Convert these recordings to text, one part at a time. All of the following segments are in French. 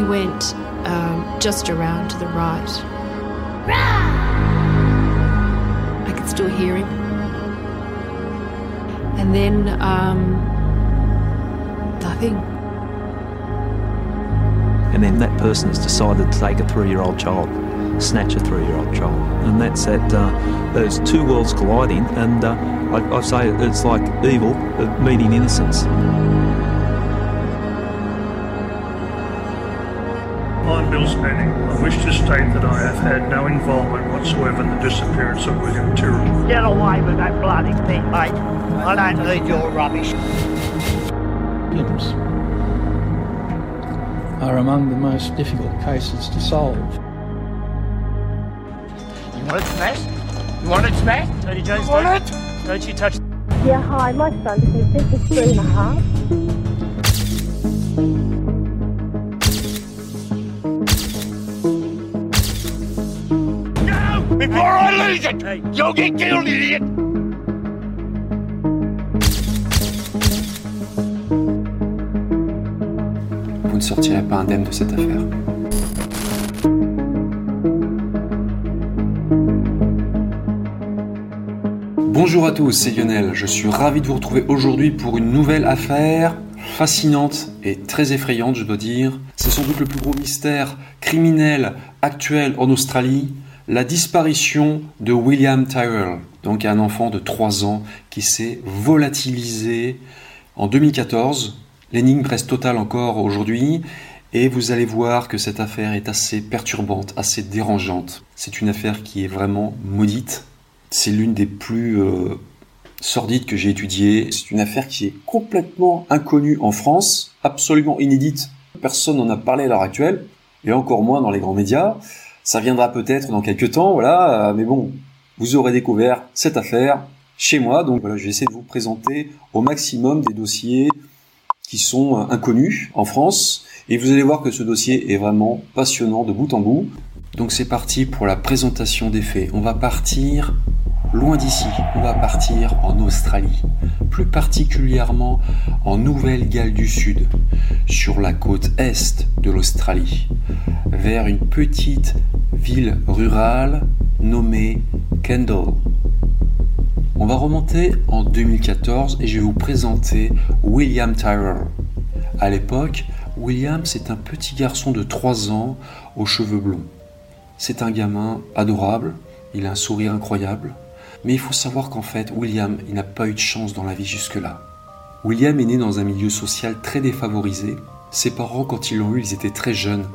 He went um, just around to the right. I could still hear him. And then um, nothing. And then that person has decided to take a three year old child, snatch a three year old child. And that's at uh, those two worlds colliding. And uh, I, I say it's like evil meeting innocence. Bill Spenning. I wish to state that I have had no involvement whatsoever in the disappearance of William Tyrrell. Get away with that bloody thing, mate. I don't need your rubbish. Killings are among the most difficult cases to solve. You want it smashed? You want it smashed? Tony Jones, you want it? Don't you touch Yeah, hi, my son is just three and a half. Vous ne sortirez pas indemne de cette affaire. Bonjour à tous, c'est Lionel. Je suis ravi de vous retrouver aujourd'hui pour une nouvelle affaire fascinante et très effrayante, je dois dire. C'est sans doute le plus gros mystère criminel actuel en Australie, la disparition de William Tyrrell, donc un enfant de 3 ans qui s'est volatilisé en 2014. L'énigme reste totale encore aujourd'hui. Et vous allez voir que cette affaire est assez perturbante, assez dérangeante. C'est une affaire qui est vraiment maudite. C'est l'une des plus euh, sordides que j'ai étudiées. C'est une affaire qui est complètement inconnue en France, absolument inédite. Personne n'en a parlé à l'heure actuelle, et encore moins dans les grands médias. Ça viendra peut-être dans quelques temps, voilà. euh, Mais bon, vous aurez découvert cette affaire chez moi. Donc voilà, je vais essayer de vous présenter au maximum des dossiers qui sont euh, inconnus en France. Et vous allez voir que ce dossier est vraiment passionnant de bout en bout. Donc c'est parti pour la présentation des faits. On va partir loin d'ici. On va partir en Australie. Plus particulièrement en Nouvelle-Galles du Sud, sur la côte est de l'Australie, vers une petite ville rurale nommée Kendall. On va remonter en 2014 et je vais vous présenter William Tyrrell. À l'époque, William c'est un petit garçon de 3 ans aux cheveux blonds. C'est un gamin adorable, il a un sourire incroyable, mais il faut savoir qu'en fait, William, il n'a pas eu de chance dans la vie jusque-là. William est né dans un milieu social très défavorisé. Ses parents, quand ils l'ont eu, ils étaient très jeunes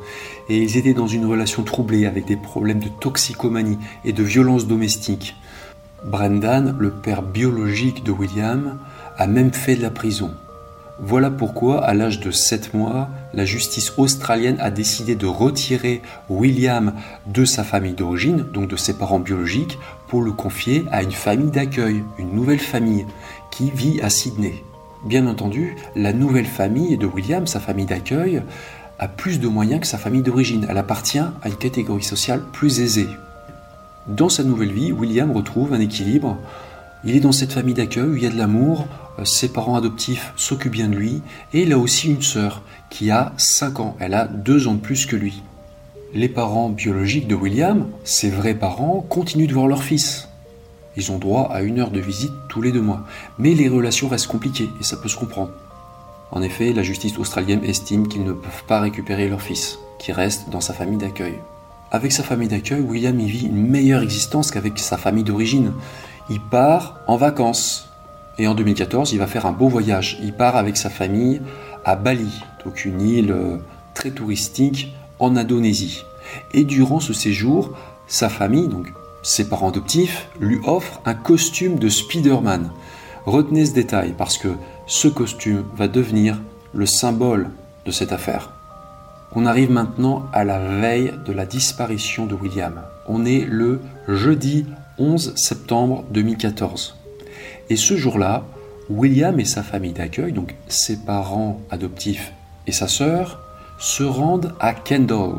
et ils étaient dans une relation troublée avec des problèmes de toxicomanie et de violence domestique. Brendan, le père biologique de William, a même fait de la prison. Voilà pourquoi, à l'âge de 7 mois, la justice australienne a décidé de retirer William de sa famille d'origine, donc de ses parents biologiques, pour le confier à une famille d'accueil, une nouvelle famille, qui vit à Sydney. Bien entendu, la nouvelle famille de William, sa famille d'accueil, a plus de moyens que sa famille d'origine. Elle appartient à une catégorie sociale plus aisée. Dans sa nouvelle vie, William retrouve un équilibre. Il est dans cette famille d'accueil où il y a de l'amour, euh, ses parents adoptifs s'occupent bien de lui, et il a aussi une sœur qui a 5 ans, elle a 2 ans de plus que lui. Les parents biologiques de William, ses vrais parents, continuent de voir leur fils. Ils ont droit à une heure de visite tous les deux mois, mais les relations restent compliquées, et ça peut se comprendre. En effet, la justice australienne estime qu'ils ne peuvent pas récupérer leur fils, qui reste dans sa famille d'accueil. Avec sa famille d'accueil, William y vit une meilleure existence qu'avec sa famille d'origine. Il part en vacances. Et en 2014, il va faire un beau voyage. Il part avec sa famille à Bali, donc une île euh, très touristique en Indonésie. Et durant ce séjour, sa famille, donc ses parents adoptifs, lui offrent un costume de Spider-Man. Retenez ce détail parce que ce costume va devenir le symbole de cette affaire. On arrive maintenant à la veille de la disparition de William. On est le jeudi 11 septembre 2014. Et ce jour-là, William et sa famille d'accueil, donc ses parents adoptifs et sa sœur, se rendent à Kendall,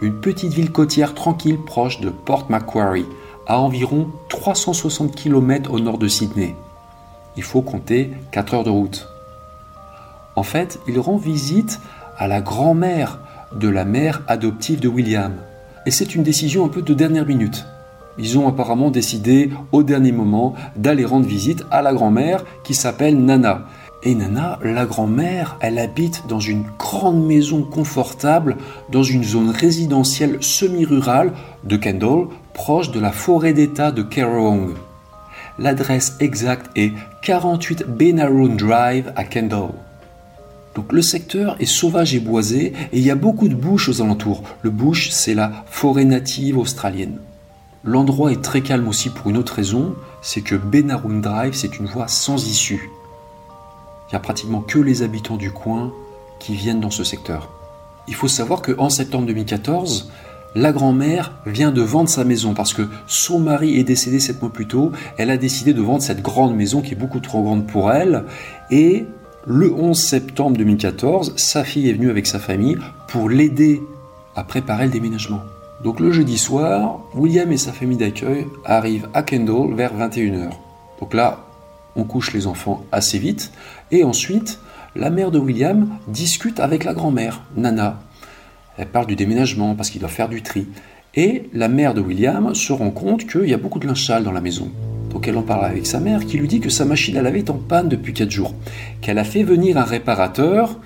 une petite ville côtière tranquille proche de Port Macquarie, à environ 360 km au nord de Sydney. Il faut compter 4 heures de route. En fait, il rend visite à la grand-mère de la mère adoptive de William. Et c'est une décision un peu de dernière minute. Ils ont apparemment décidé au dernier moment d'aller rendre visite à la grand-mère qui s'appelle Nana. Et Nana, la grand-mère, elle habite dans une grande maison confortable dans une zone résidentielle semi-rurale de Kendall, proche de la forêt d'État de Kerrong. L'adresse exacte est 48 Benaroon Drive à Kendall. Donc le secteur est sauvage et boisé et il y a beaucoup de bush aux alentours. Le bush, c'est la forêt native australienne. L'endroit est très calme aussi pour une autre raison, c'est que Benaroon Drive, c'est une voie sans issue. Il n'y a pratiquement que les habitants du coin qui viennent dans ce secteur. Il faut savoir qu'en septembre 2014, la grand-mère vient de vendre sa maison parce que son mari est décédé sept mois plus tôt. Elle a décidé de vendre cette grande maison qui est beaucoup trop grande pour elle. Et le 11 septembre 2014, sa fille est venue avec sa famille pour l'aider à préparer le déménagement. Donc le jeudi soir, William et sa famille d'accueil arrivent à Kendall vers 21h. Donc là, on couche les enfants assez vite. Et ensuite, la mère de William discute avec la grand-mère, Nana, elle parle du déménagement parce qu'il doit faire du tri. Et la mère de William se rend compte qu'il y a beaucoup de linge sale dans la maison. Donc elle en parle avec sa mère qui lui dit que sa machine à laver est en panne depuis 4 jours. Qu'elle a fait venir un réparateur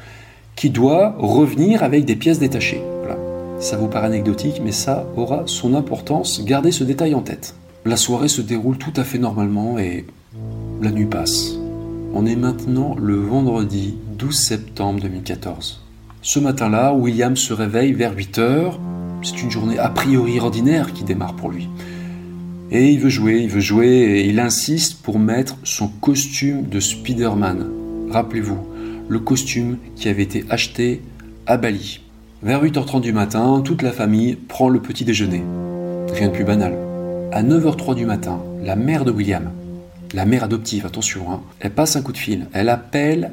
qui doit revenir avec des pièces détachées. Voilà. Ça vous paraît anecdotique, mais ça aura son importance. Gardez ce détail en tête. La soirée se déroule tout à fait normalement et la nuit passe. On est maintenant le vendredi 12 septembre 2014. Ce matin-là, William se réveille vers 8 heures. C'est une journée a priori ordinaire qui démarre pour lui. Et il veut jouer, il veut jouer, et il insiste pour mettre son costume de Spider-Man. Rappelez-vous, le costume qui avait été acheté à Bali. Vers 8h30 du matin, toute la famille prend le petit déjeuner. Rien de plus banal. À 9h03 du matin, la mère de William, la mère adoptive, attention, hein, elle passe un coup de fil. Elle appelle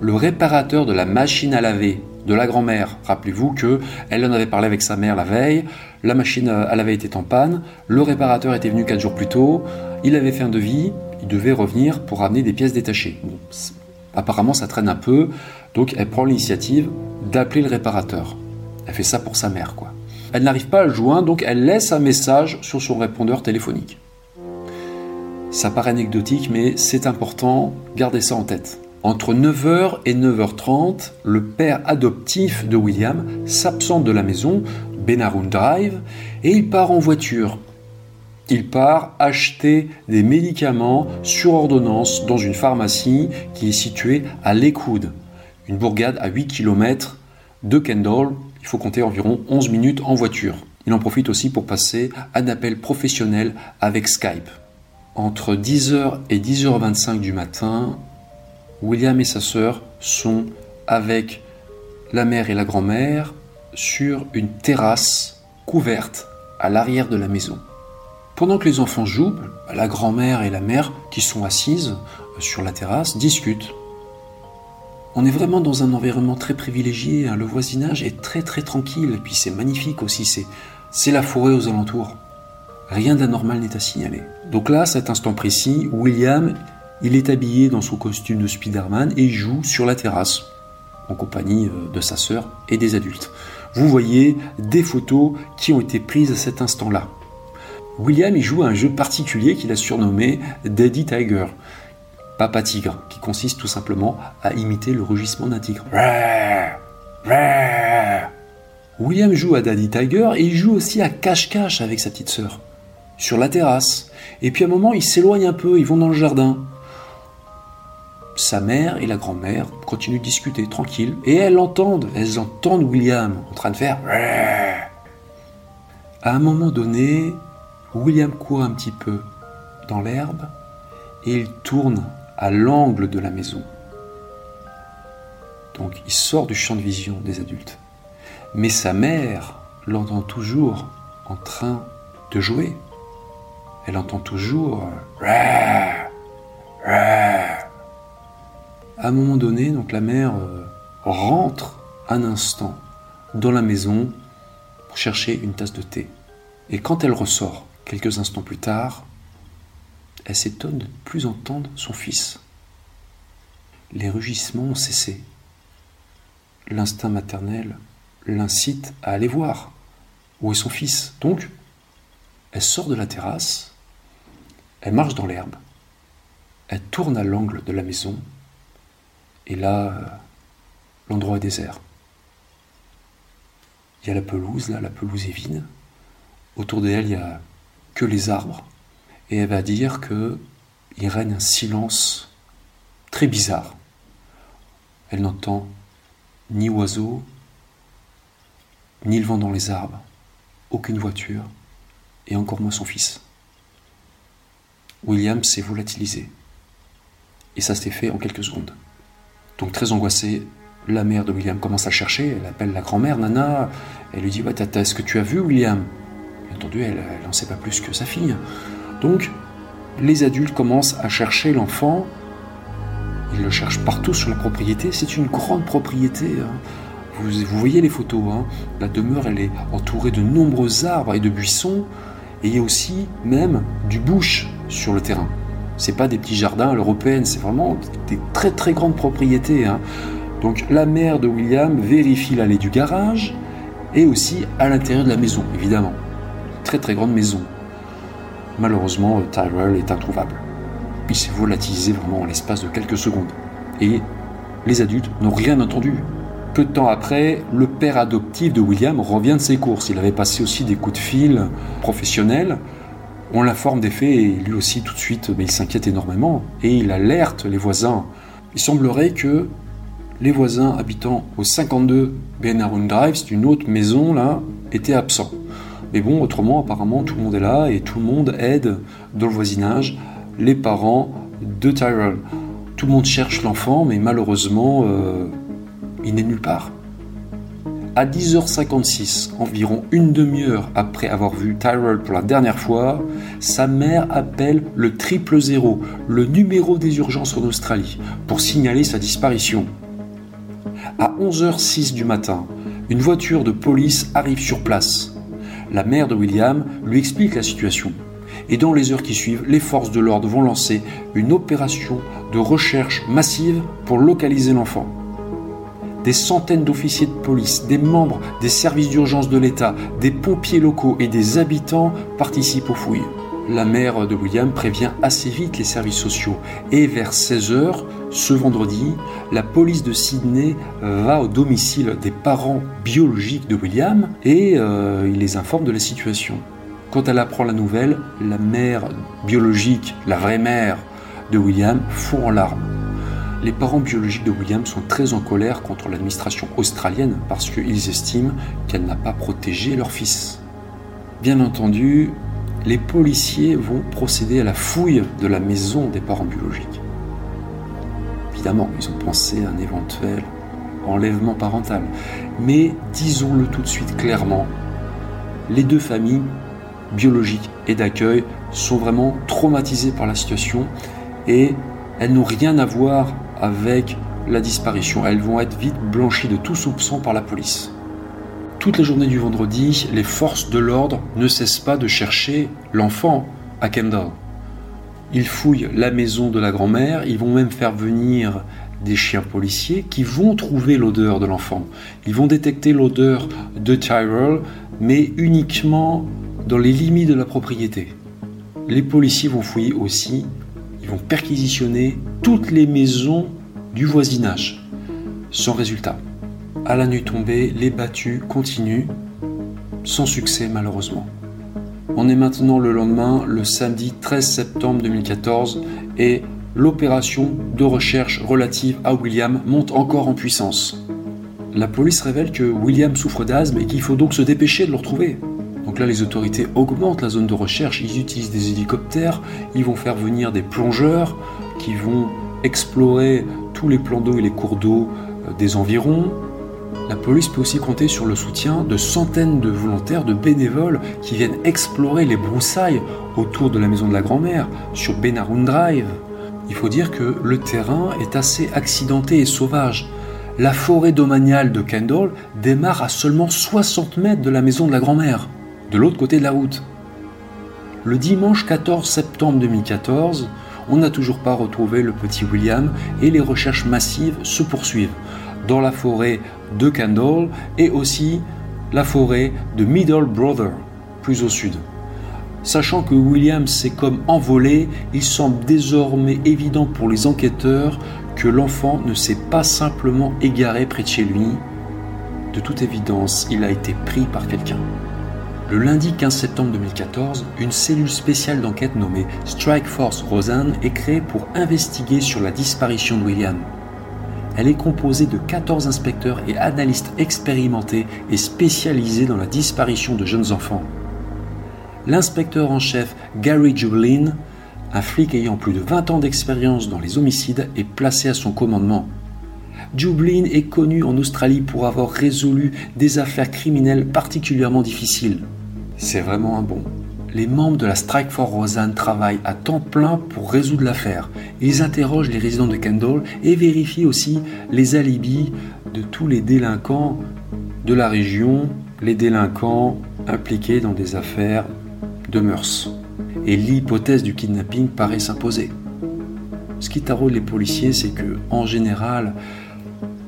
le réparateur de la machine à laver de la grand-mère. Rappelez-vous que elle en avait parlé avec sa mère la veille, la machine à laver était en panne, le réparateur était venu quatre jours plus tôt, il avait fait un devis, il devait revenir pour ramener des pièces détachées. apparemment ça traîne un peu, donc elle prend l'initiative d'appeler le réparateur. Elle fait ça pour sa mère, quoi. Elle n'arrive pas à le joindre, donc elle laisse un message sur son répondeur téléphonique. Ça paraît anecdotique, mais c'est important, gardez ça en tête. Entre 9h et 9h30, le père adoptif de William s'absente de la maison, Benaroun Drive, et il part en voiture. Il part acheter des médicaments sur ordonnance dans une pharmacie qui est située à Lakewood, une bourgade à 8 km de Kendall. Il faut compter environ 11 minutes en voiture. Il en profite aussi pour passer un appel professionnel avec Skype. Entre 10h et 10h25 du matin, William et sa sœur sont avec la mère et la grand-mère sur une terrasse couverte à l'arrière de la maison. Pendant que les enfants jouent, la grand-mère et la mère, qui sont assises sur la terrasse, discutent. On est vraiment dans un environnement très privilégié, hein. le voisinage est très très tranquille, puis c'est magnifique aussi, c'est la forêt aux alentours. Rien d'anormal n'est à signaler. Donc là, à cet instant précis, William il est habillé dans son costume de Spider-Man et joue sur la terrasse en compagnie euh, de sa sœur et des adultes. Vous voyez des photos qui ont été prises à cet instant-là. William y joue à un jeu particulier qu'il a surnommé Daddy Tiger, Papa Tigre, qui consiste tout simplement à imiter le rugissement d'un tigre. William joue à Daddy Tiger et il joue aussi à cache-cache avec sa petite sœur, sur la terrasse. Et puis à un moment, ils s'éloignent un peu, ils vont dans le jardin sa mère et la grand-mère continuent de discuter tranquille et elles entendent, elles entendent William en train de faire. À un moment donné, William court un petit peu dans l'herbe et il tourne à l'angle de la maison. Donc il sort du champ de vision des adultes. Mais sa mère l'entend toujours en train de jouer. Elle entend toujours. À un moment donné, donc la mère euh, rentre un instant dans la maison pour chercher une tasse de thé. Et quand elle ressort, quelques instants plus tard, elle s'étonne de ne plus entendre son fils. Les rugissements ont cessé. L'instinct maternel l'incite à aller voir où est son fils. Donc, elle sort de la terrasse, elle marche dans l'herbe, elle tourne à l'angle de la maison, et là, euh, l'endroit est désert. Il y a la pelouse, là, la pelouse est vide. Autour d'elle, il n'y a que les arbres. Et elle va dire que il règne un silence très bizarre. Elle n'entend ni oiseaux, ni le vent dans les arbres, aucune voiture, et encore moins son fils. William s'est volatilisé. Et ça s'est fait en quelques secondes. Donc très angoissée, la mère de William commence à chercher, elle appelle la grand-mère, Nana, elle lui dit Tata, est-ce que tu as vu William? Bien entendu, elle n'en sait pas plus que sa fille. Donc, les adultes commencent à chercher l'enfant. Ils le cherchent partout sur la propriété. C'est une grande propriété. Hein. Vous, vous, voyez les photos. Hein. La demeure, elle est entourée de nombreux arbres et de buissons. Et il y a aussi même du bush sur le terrain. C'est pas des petits jardins à l'européenne, c'est vraiment des très très grandes propriétés. Hein. Donc la mère de William vérifie l'allée du garage et aussi à l'intérieur de la maison, évidemment. Très très grande maison. Malheureusement, Tyrell est introuvable. Il s'est volatilisé vraiment en l'espace de quelques secondes. Et les adultes n'ont rien entendu. Peu de temps après, le père adoptif de William revient de ses courses. Il avait passé aussi des coups de fil professionnels. On l'informe des faits et lui aussi tout de suite, mais il s'inquiète énormément et il alerte les voisins. Il semblerait que les voisins habitant au 52 Benarun Drive, c'est une autre maison là, étaient absents. Mais bon, autrement, apparemment, tout le monde est là et tout le monde aide dans le voisinage les parents de Tyrell. Tout le monde cherche l'enfant, mais malheureusement, euh, il n'est nulle part. À 10h56, environ une demi-heure après avoir vu Tyrell pour la dernière fois, sa mère appelle le triple zéro, le numéro des urgences en Australie, pour signaler sa disparition. À 11h06 du matin, une voiture de police arrive sur place la mère de William lui explique la situation. Et dans les heures qui suivent, les forces de l'ordre vont lancer une opération de recherche massive pour localiser l'enfant. Des centaines d'officiers de police, des membres des services d'urgence de l'État, des pompiers locaux et des habitants participent aux fouilles. La mère de William prévient assez vite les services sociaux et vers 16h, ce vendredi, la police de Sydney va au domicile des parents biologiques de William et euh, il les informe de la situation. Quand elle apprend la nouvelle, la mère biologique, la vraie mère de William, fond en larmes. Les parents biologiques de William sont très en colère contre l'administration australienne parce qu'ils estiment qu'elle n'a pas protégé leur fils. Bien entendu, les policiers vont procéder à la fouille de la maison des parents biologiques. Évidemment, ils ont pensé à un éventuel enlèvement parental. Mais disons-le tout de suite clairement, les deux familles, biologiques et d'accueil, sont vraiment traumatisées par la situation et elles n'ont rien à voir avec la disparition. Elles vont être vite blanchies de tout soupçon par la police. Toute la journée du vendredi, les forces de l'ordre ne cessent pas de chercher l'enfant à Kendall. Ils fouillent la maison de la grand-mère, ils vont même faire venir des chiens policiers qui vont trouver l'odeur de l'enfant. Ils vont détecter l'odeur de Tyrell, mais uniquement dans les limites de la propriété. Les policiers vont fouiller aussi, ils vont perquisitionner toutes les maisons du voisinage, sans résultat. À la nuit tombée, les battues continuent, sans succès malheureusement. On est maintenant le lendemain, le samedi 13 septembre 2014, et l'opération de recherche relative à William monte encore en puissance. La police révèle que William souffre d'asthme et qu'il faut donc se dépêcher de le retrouver. Donc là, les autorités augmentent la zone de recherche, ils utilisent des hélicoptères, ils vont faire venir des plongeurs qui vont explorer tous les plans d'eau et les cours d'eau euh, des environs, la police peut aussi compter sur le soutien de centaines de volontaires, de bénévoles qui viennent explorer les broussailles autour de la maison de la grand-mère, sur Benarun Drive. Il faut dire que le terrain est assez accidenté et sauvage. La forêt domaniale de Kendall démarre à seulement 60 mètres de la maison de la grand-mère, de l'autre côté de la route. Le dimanche 14 septembre 2014, on n'a toujours pas retrouvé le petit William et les recherches massives se poursuivent. dans la forêt de Kendall et aussi la forêt de Middle Brother, plus au sud. Sachant que William s'est comme envolé, il semble désormais évident pour les enquêteurs que l'enfant ne s'est pas simplement égaré près de chez lui. De toute évidence, il a été pris par quelqu'un. Le lundi 15 septembre 2014, une cellule spéciale d'enquête nommée Strike Force Rosanne est créée pour investiguer sur la disparition de William. Elle est composée de 14 inspecteurs et analystes expérimentés et spécialisés dans la disparition de jeunes enfants. L'inspecteur en chef Gary Jublin, un flic ayant plus de 20 ans d'expérience dans les homicides, est placé à son commandement. Jublin est connu en Australie pour avoir résolu des affaires criminelles particulièrement difficiles. C'est vraiment un bon. Les membres de la Strike for Rosanne travaillent à temps plein pour résoudre l'affaire. Ils interrogent les résidents de Kendall et vérifient aussi les alibis de tous les délinquants de la région, les délinquants impliqués dans des affaires de mœurs. Et l'hypothèse du kidnapping paraît s'imposer. Ce qui taraude les policiers, c'est que, en général,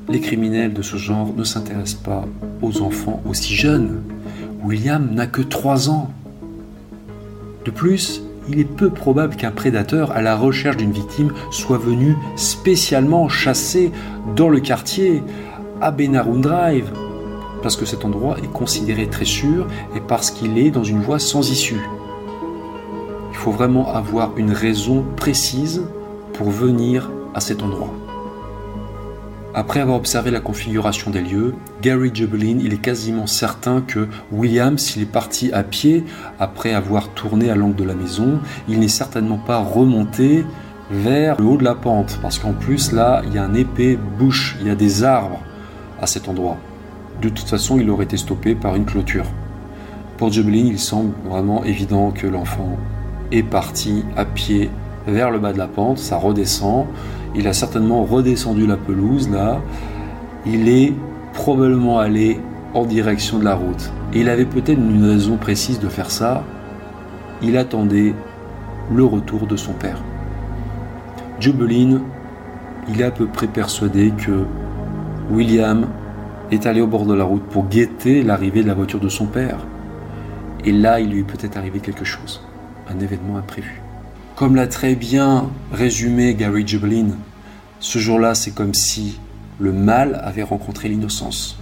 les criminels de ce genre ne s'intéressent pas aux enfants aussi jeunes. William n'a que 3 ans. De plus, il est peu probable qu'un prédateur à la recherche d'une victime soit venu spécialement chasser dans le quartier à Benarun Drive, parce que cet endroit est considéré très sûr et parce qu'il est dans une voie sans issue. Il faut vraiment avoir une raison précise pour venir à cet endroit. Après avoir observé la configuration des lieux, Gary Jubelin, il est quasiment certain que William, s'il est parti à pied après avoir tourné à l'angle de la maison, il n'est certainement pas remonté vers le haut de la pente, parce qu'en plus là, il y a un épais bush, il y a des arbres à cet endroit. De toute façon, il aurait été stoppé par une clôture. Pour Jubelin, il semble vraiment évident que l'enfant est parti à pied vers le bas de la pente, ça redescend, il a certainement redescendu la pelouse là. Il est probablement allé en direction de la route. Et il avait peut-être une raison précise de faire ça. Il attendait le retour de son père. Jubelin, il est à peu près persuadé que William est allé au bord de la route pour guetter l'arrivée de la voiture de son père. Et là, il lui est peut-être arrivé quelque chose, un événement imprévu. Comme l'a très bien résumé Gary Jublin, ce jour-là, c'est comme si le mal avait rencontré l'innocence.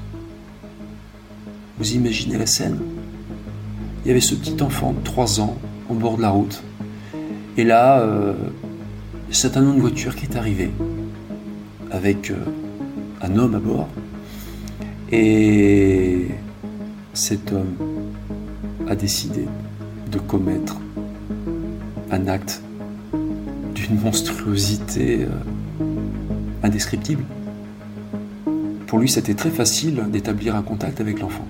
Vous imaginez la scène? Il y avait ce petit enfant de 3 ans au bord de la route. Et là, euh, c'est un homme de voiture qui est arrivé avec euh, un homme à bord. Et cet homme a décidé de commettre un acte monstruosité euh, indescriptible. Pour lui, c'était très facile d'établir un contact avec l'enfant.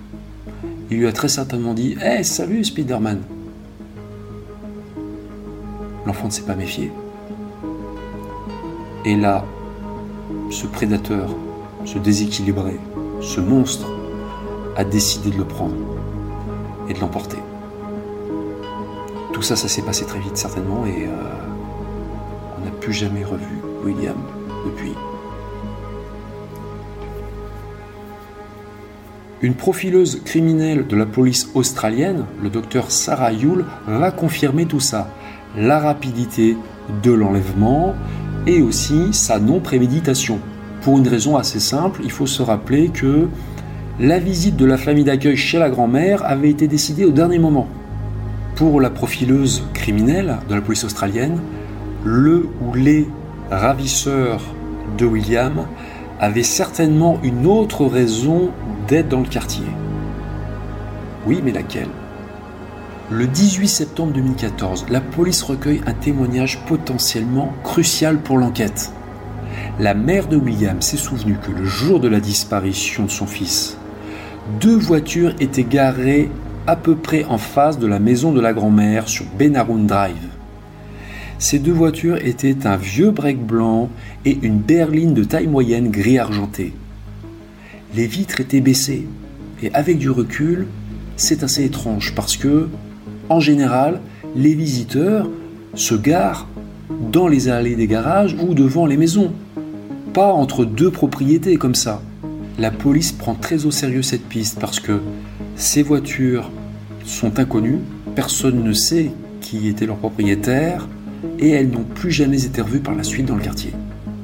Il lui a très certainement dit Hé, salut Spider-Man L'enfant ne s'est pas méfié. Et là, ce prédateur, ce déséquilibré, ce monstre, a décidé de le prendre et de l'emporter. Tout ça, ça s'est passé très vite certainement et euh, plus jamais revu William depuis. Une profileuse criminelle de la police australienne, le docteur Sarah Yule, va confirmer tout ça. La rapidité de l'enlèvement et aussi sa non-préméditation. Pour une raison assez simple, il faut se rappeler que la visite de la famille d'accueil chez la grand-mère avait été décidée au dernier moment. Pour la profileuse criminelle de la police australienne, le ou les ravisseurs de William avaient certainement une autre raison d'être dans le quartier. Oui, mais laquelle? Le 18 septembre 2014, la police recueille un témoignage potentiellement crucial pour l'enquête. La mère de William s'est souvenue que le jour de la disparition de son fils, deux voitures étaient garées à peu près en face de la maison de la grand-mère sur Benarun Drive. Ces deux voitures étaient un vieux break blanc et une berline de taille moyenne gris argenté. Les vitres étaient baissées et avec du recul, c'est assez étrange parce que, en général, les visiteurs se garent dans les allées des garages ou devant les maisons, pas entre deux propriétés comme ça. la police prend très au sérieux cette piste parce que ces voitures sont inconnues, personne ne sait qui était leur propriétaire et elles n'ont plus jamais été revues par la suite dans le quartier.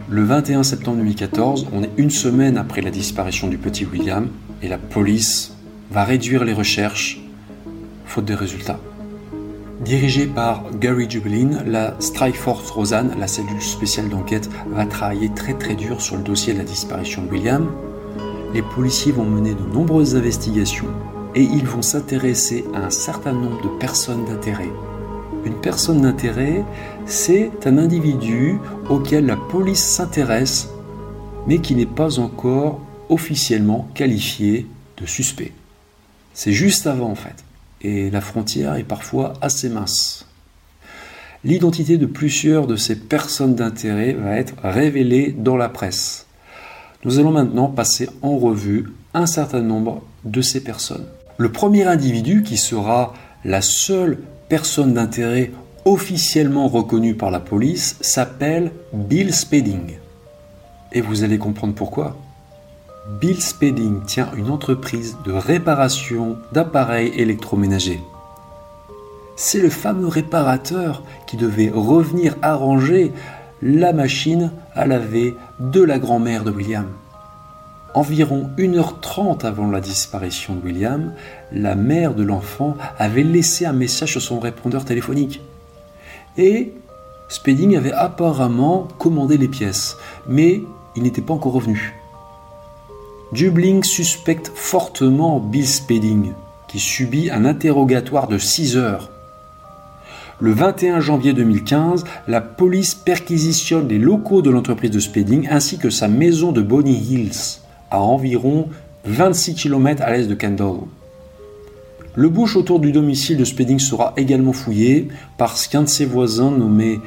Le 21 septembre 2014, on est une semaine après la disparition du petit William et la police va réduire les recherches faute de résultats. Dirigée par Gary Jubilin, la Strike Force Rosanne, la cellule spéciale d'enquête, va travailler très très dur sur le dossier de la disparition de William. Les policiers vont mener de nombreuses investigations et ils vont s'intéresser à un certain nombre de personnes d'intérêt. Une personne d'intérêt, c'est un individu auquel la police s'intéresse, mais qui n'est pas encore officiellement qualifié de suspect. C'est juste avant en fait et la frontière est parfois assez mince. L'identité de plusieurs de ces personnes d'intérêt va être révélée dans la presse. Nous allons maintenant passer en revue un certain nombre de ces personnes. Le premier individu qui sera la seule personne d'intérêt officiellement reconnue par la police s'appelle Bill Spedding. Et vous allez comprendre pourquoi. Bill Spedding tient une entreprise de réparation d'appareils électroménagers. C'est le fameux réparateur qui devait revenir arranger la machine à laver de la grand-mère de William. Environ 1h30 avant la disparition de William, la mère de l'enfant avait laissé un message sur son répondeur téléphonique. Et Spedding avait apparemment commandé les pièces, mais il n'était pas encore revenu. Dubling suspecte fortement Bill Spedding, qui subit un interrogatoire de 6 heures. Le 21 janvier 2015, la police perquisitionne les locaux de l'entreprise de Spedding ainsi que sa maison de Bonny Hills, à environ 26 km à l'est de Kendall. Le bush autour du domicile de Spedding sera également fouillé parce qu'un de ses voisins nommé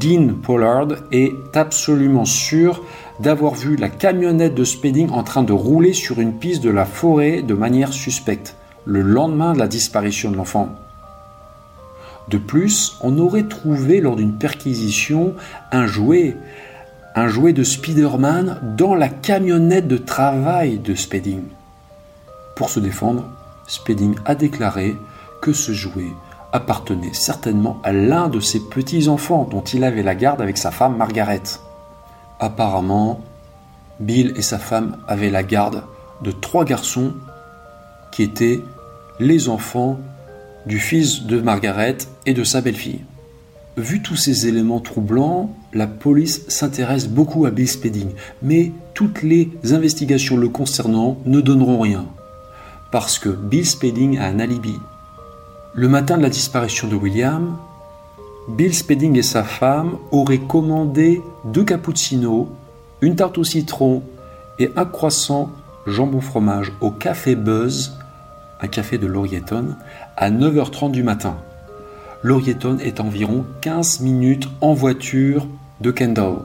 Dean Pollard est absolument sûr d'avoir vu la camionnette de Spedding en train de rouler sur une piste de la forêt de manière suspecte, le lendemain de la disparition de l'enfant. De plus, on aurait trouvé lors d'une perquisition un jouet, un jouet de Spider-Man dans la camionnette de travail de Spedding. Pour se défendre, Spedding a déclaré que ce jouet appartenait certainement à l'un de ses petits-enfants dont il avait la garde avec sa femme Margaret. Apparemment, Bill et sa femme avaient la garde de trois garçons qui étaient les enfants du fils de Margaret et de sa belle-fille. Vu tous ces éléments troublants, la police s'intéresse beaucoup à Bill Spedding, mais toutes les investigations le concernant ne donneront rien, parce que Bill Spedding a un alibi. Le matin de la disparition de William, Bill Spedding et sa femme auraient commandé deux cappuccinos, une tarte au citron et un croissant jambon fromage au Café Buzz, un café de Laurieton, à 9h30 du matin. Laurieton est environ 15 minutes en voiture de Kendall.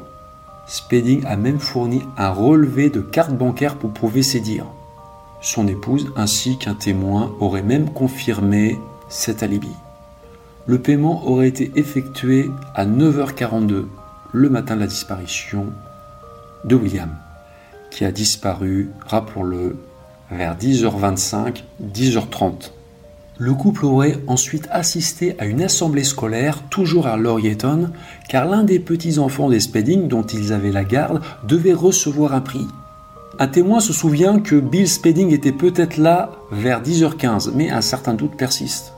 Spedding a même fourni un relevé de carte bancaire pour prouver ses dires. Son épouse ainsi qu'un témoin auraient même confirmé cet alibi. Le paiement aurait été effectué à 9h42 le matin de la disparition de William, qui a disparu, rappelons-le, vers 10h25, 10h30. Le couple aurait ensuite assisté à une assemblée scolaire, toujours à Laurieton, car l'un des petits-enfants des Spedding, dont ils avaient la garde, devait recevoir un prix. Un témoin se souvient que Bill Spedding était peut-être là vers 10h15, mais un certain doute persiste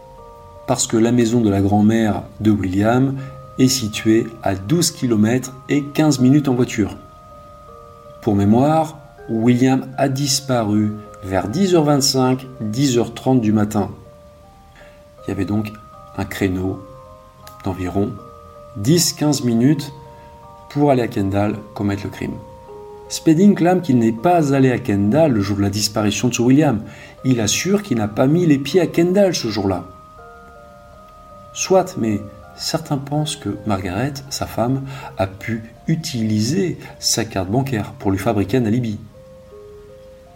parce que la maison de la grand-mère de William est située à 12 km et 15 minutes en voiture. Pour mémoire, William a disparu vers 10h25, 10h30 du matin. Il y avait donc un créneau d'environ 10-15 minutes pour aller à Kendall commettre le crime. Spedding clame qu'il n'est pas allé à Kendall le jour de la disparition de William. Il assure qu'il n'a pas mis les pieds à Kendall ce jour-là. Soit, mais certains pensent que Margaret, sa femme, a pu utiliser sa carte bancaire pour lui fabriquer un alibi.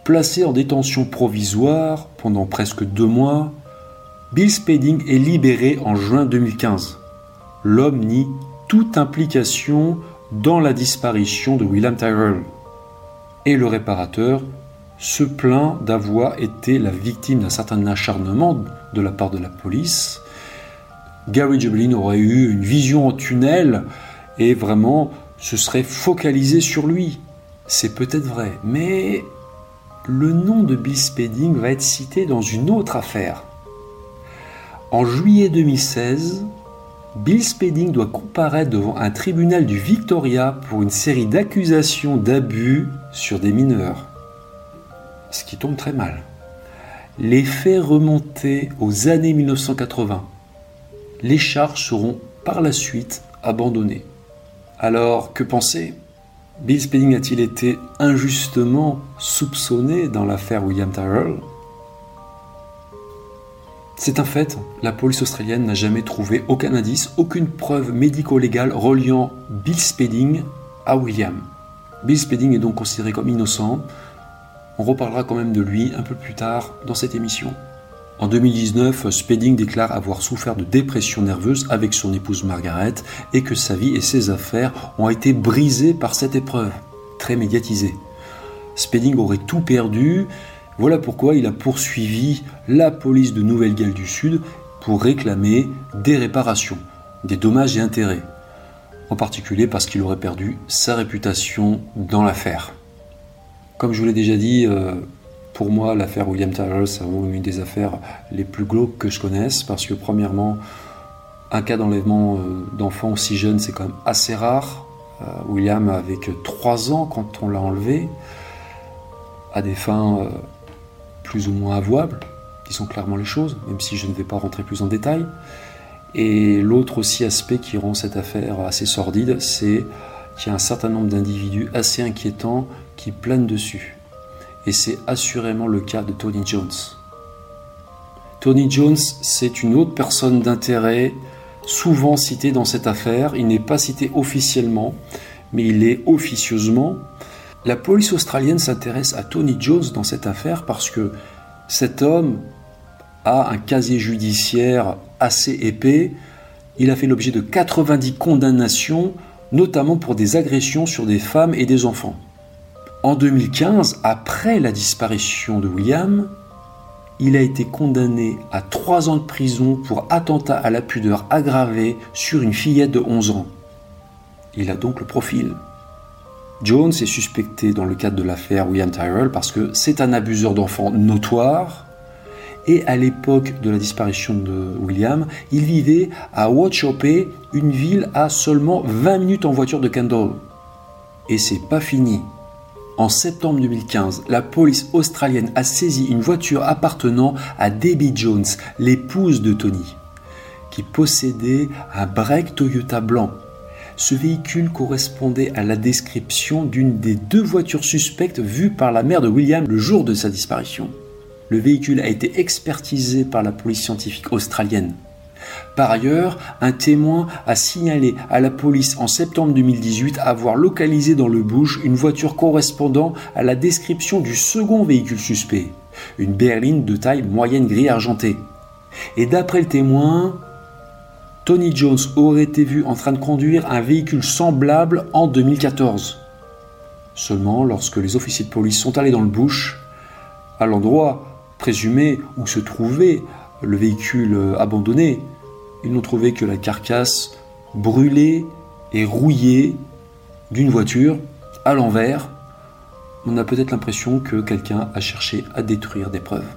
Placé en détention provisoire pendant presque deux mois, Bill Spedding est libéré en juin 2015. L'homme nie toute implication dans la disparition de William Tyrrell. Et le réparateur se plaint d'avoir été la victime d'un certain acharnement de la part de la police. Gary Jubelin aurait eu une vision en tunnel et vraiment se serait focalisé sur lui. C'est peut-être vrai, mais le nom de Bill Spedding va être cité dans une autre affaire. En juillet 2016, Bill Spedding doit comparaître devant un tribunal du Victoria pour une série d'accusations d'abus sur des mineurs. Ce qui tombe très mal. Les faits remontaient aux années 1980. Les charges seront par la suite abandonnées. Alors, que penser? Bill Spedding a-t-il été injustement soupçonné dans l'affaire William Tyrrell? C'est un fait, la police australienne n'a jamais trouvé aucun indice, aucune preuve médico-légale reliant Bill Spedding à William. Bill Spedding est donc considéré comme innocent. On reparlera quand même de lui un peu plus tard dans cette émission. En 2019, Spedding déclare avoir souffert de dépression nerveuse avec son épouse Margaret et que sa vie et ses affaires ont été brisées par cette épreuve, très médiatisée. Spedding aurait tout perdu, voilà pourquoi il a poursuivi la police de Nouvelle-Galles du Sud pour réclamer des réparations, des dommages et intérêts, en particulier parce qu'il aurait perdu sa réputation dans l'affaire. Comme je vous l'ai déjà dit, euh, pour moi, l'affaire William Tyler, c'est vraiment une des affaires les plus glauques que je connaisse, parce que premièrement, un cas d'enlèvement euh, d'enfants aussi jeune, c'est quand même assez rare. Euh, William que 3 ans quand on l'a enlevé, à des fins plus ou moins avouables, sont clairement les choses, même si je ne vais pas rentrer plus en détail. Et l'autre aussi aspect qui rend cette affaire assez sordide, c'est qu'il y a un certain nombre d'individus assez inquiétants qui planent dessus. Et c'est assurément le cas de Tony Jones. Tony Jones, c'est une autre personne d'intérêt souvent citée dans cette affaire. Il n'est pas cité officiellement, mais il est officieusement la police australienne s'intéresse à Tony Jones dans cette affaire parce que cet homme a un casier judiciaire assez épais. Il a fait l'objet de 90 condamnations, notamment pour des agressions sur des femmes et des enfants. En 2015, après la disparition de William, il a été condamné à 3 ans de prison pour attentat à la pudeur aggravé sur une fillette de 11 ans. Il a donc le profil. Jones est suspecté dans le cadre de l'affaire William Tyrrell parce que c'est un abuseur d'enfants notoire. Et à l'époque de la disparition de William, il vivait à Watchopé, une ville à seulement 20 minutes en voiture de Kendall. Et c'est pas fini. En septembre 2015, la police australienne a saisi une voiture appartenant à Debbie Jones, l'épouse de Tony, qui possédait un break Toyota blanc ce véhicule correspondait à la description d'une des deux voitures suspectes vues par la mère de William le jour de sa disparition. Le véhicule a été expertisé par la police scientifique australienne. Par ailleurs, un témoin a signalé à la police en septembre 2018 avoir localisé dans le bush une voiture correspondant à la description du second véhicule suspect, une berline de taille moyenne gris argenté. Et d'après le témoin, Tony Jones aurait été vu en train de conduire un véhicule semblable en 2014. Seulement, lorsque les officiers de police sont allés dans le bush, à l'endroit présumé où se trouvait le véhicule abandonné, ils n'ont trouvé que la carcasse brûlée et rouillée d'une voiture à l'envers. On a peut-être l'impression que quelqu'un a cherché à détruire des preuves.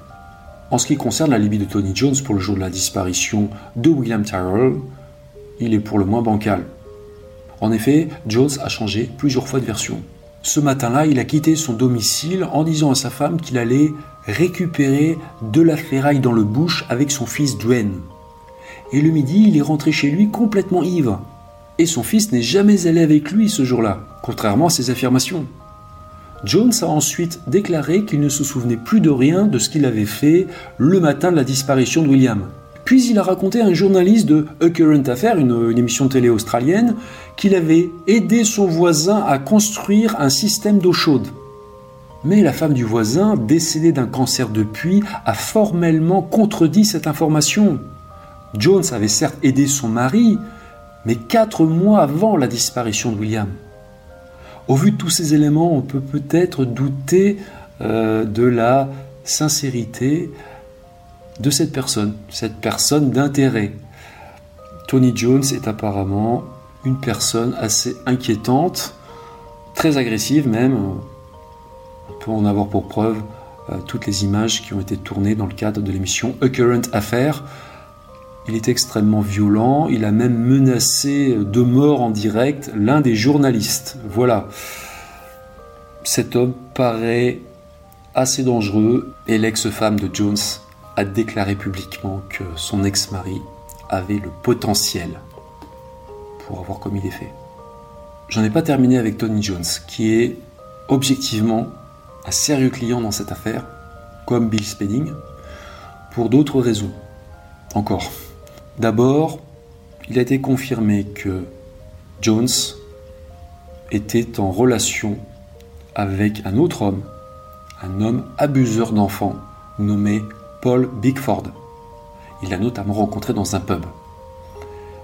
En ce qui concerne la libye de Tony Jones pour le jour de la disparition de William Tyrrell, il est pour le moins bancal. En effet, Jones a changé plusieurs fois de version. Ce matin-là, il a quitté son domicile en disant à sa femme qu'il allait récupérer de la ferraille dans le bush avec son fils Dwayne. Et le midi, il est rentré chez lui complètement ivre. Et son fils n'est jamais allé avec lui ce jour-là, contrairement à ses affirmations. Jones a ensuite déclaré qu'il ne se souvenait plus de rien de ce qu'il avait fait le matin de la disparition de William. Puis il a raconté à un journaliste de A Current Affair, une, émission télé australienne, qu'il avait aidé son voisin à construire un système d'eau chaude. Mais la femme du voisin, décédée d'un cancer de puits, a formellement contredit cette information. Jones avait certes aidé son mari, mais quatre mois avant la disparition de William. Au vu de tous ces éléments, on peut peut-être douter euh, de la sincérité de cette personne, cette personne d'intérêt. Tony Jones est apparemment une personne assez inquiétante, très agressive même. On peut en avoir pour preuve euh, toutes les images qui ont été tournées dans le cadre de l'émission A Current Affair. Il est extrêmement violent, il a même menacé de mort en direct l'un des journalistes. Voilà. Cet homme paraît assez dangereux et l'ex-femme de Jones a déclaré publiquement que son ex-mari avait le potentiel pour avoir commis des faits. J'en ai pas terminé avec Tony Jones, qui est objectivement un sérieux client dans cette affaire, comme Bill Spedding, pour d'autres raisons. Encore. D'abord, il a été confirmé que Jones était en relation avec un autre homme, un homme abuseur d'enfants nommé Paul Bigford. Il l'a notamment rencontré dans un pub.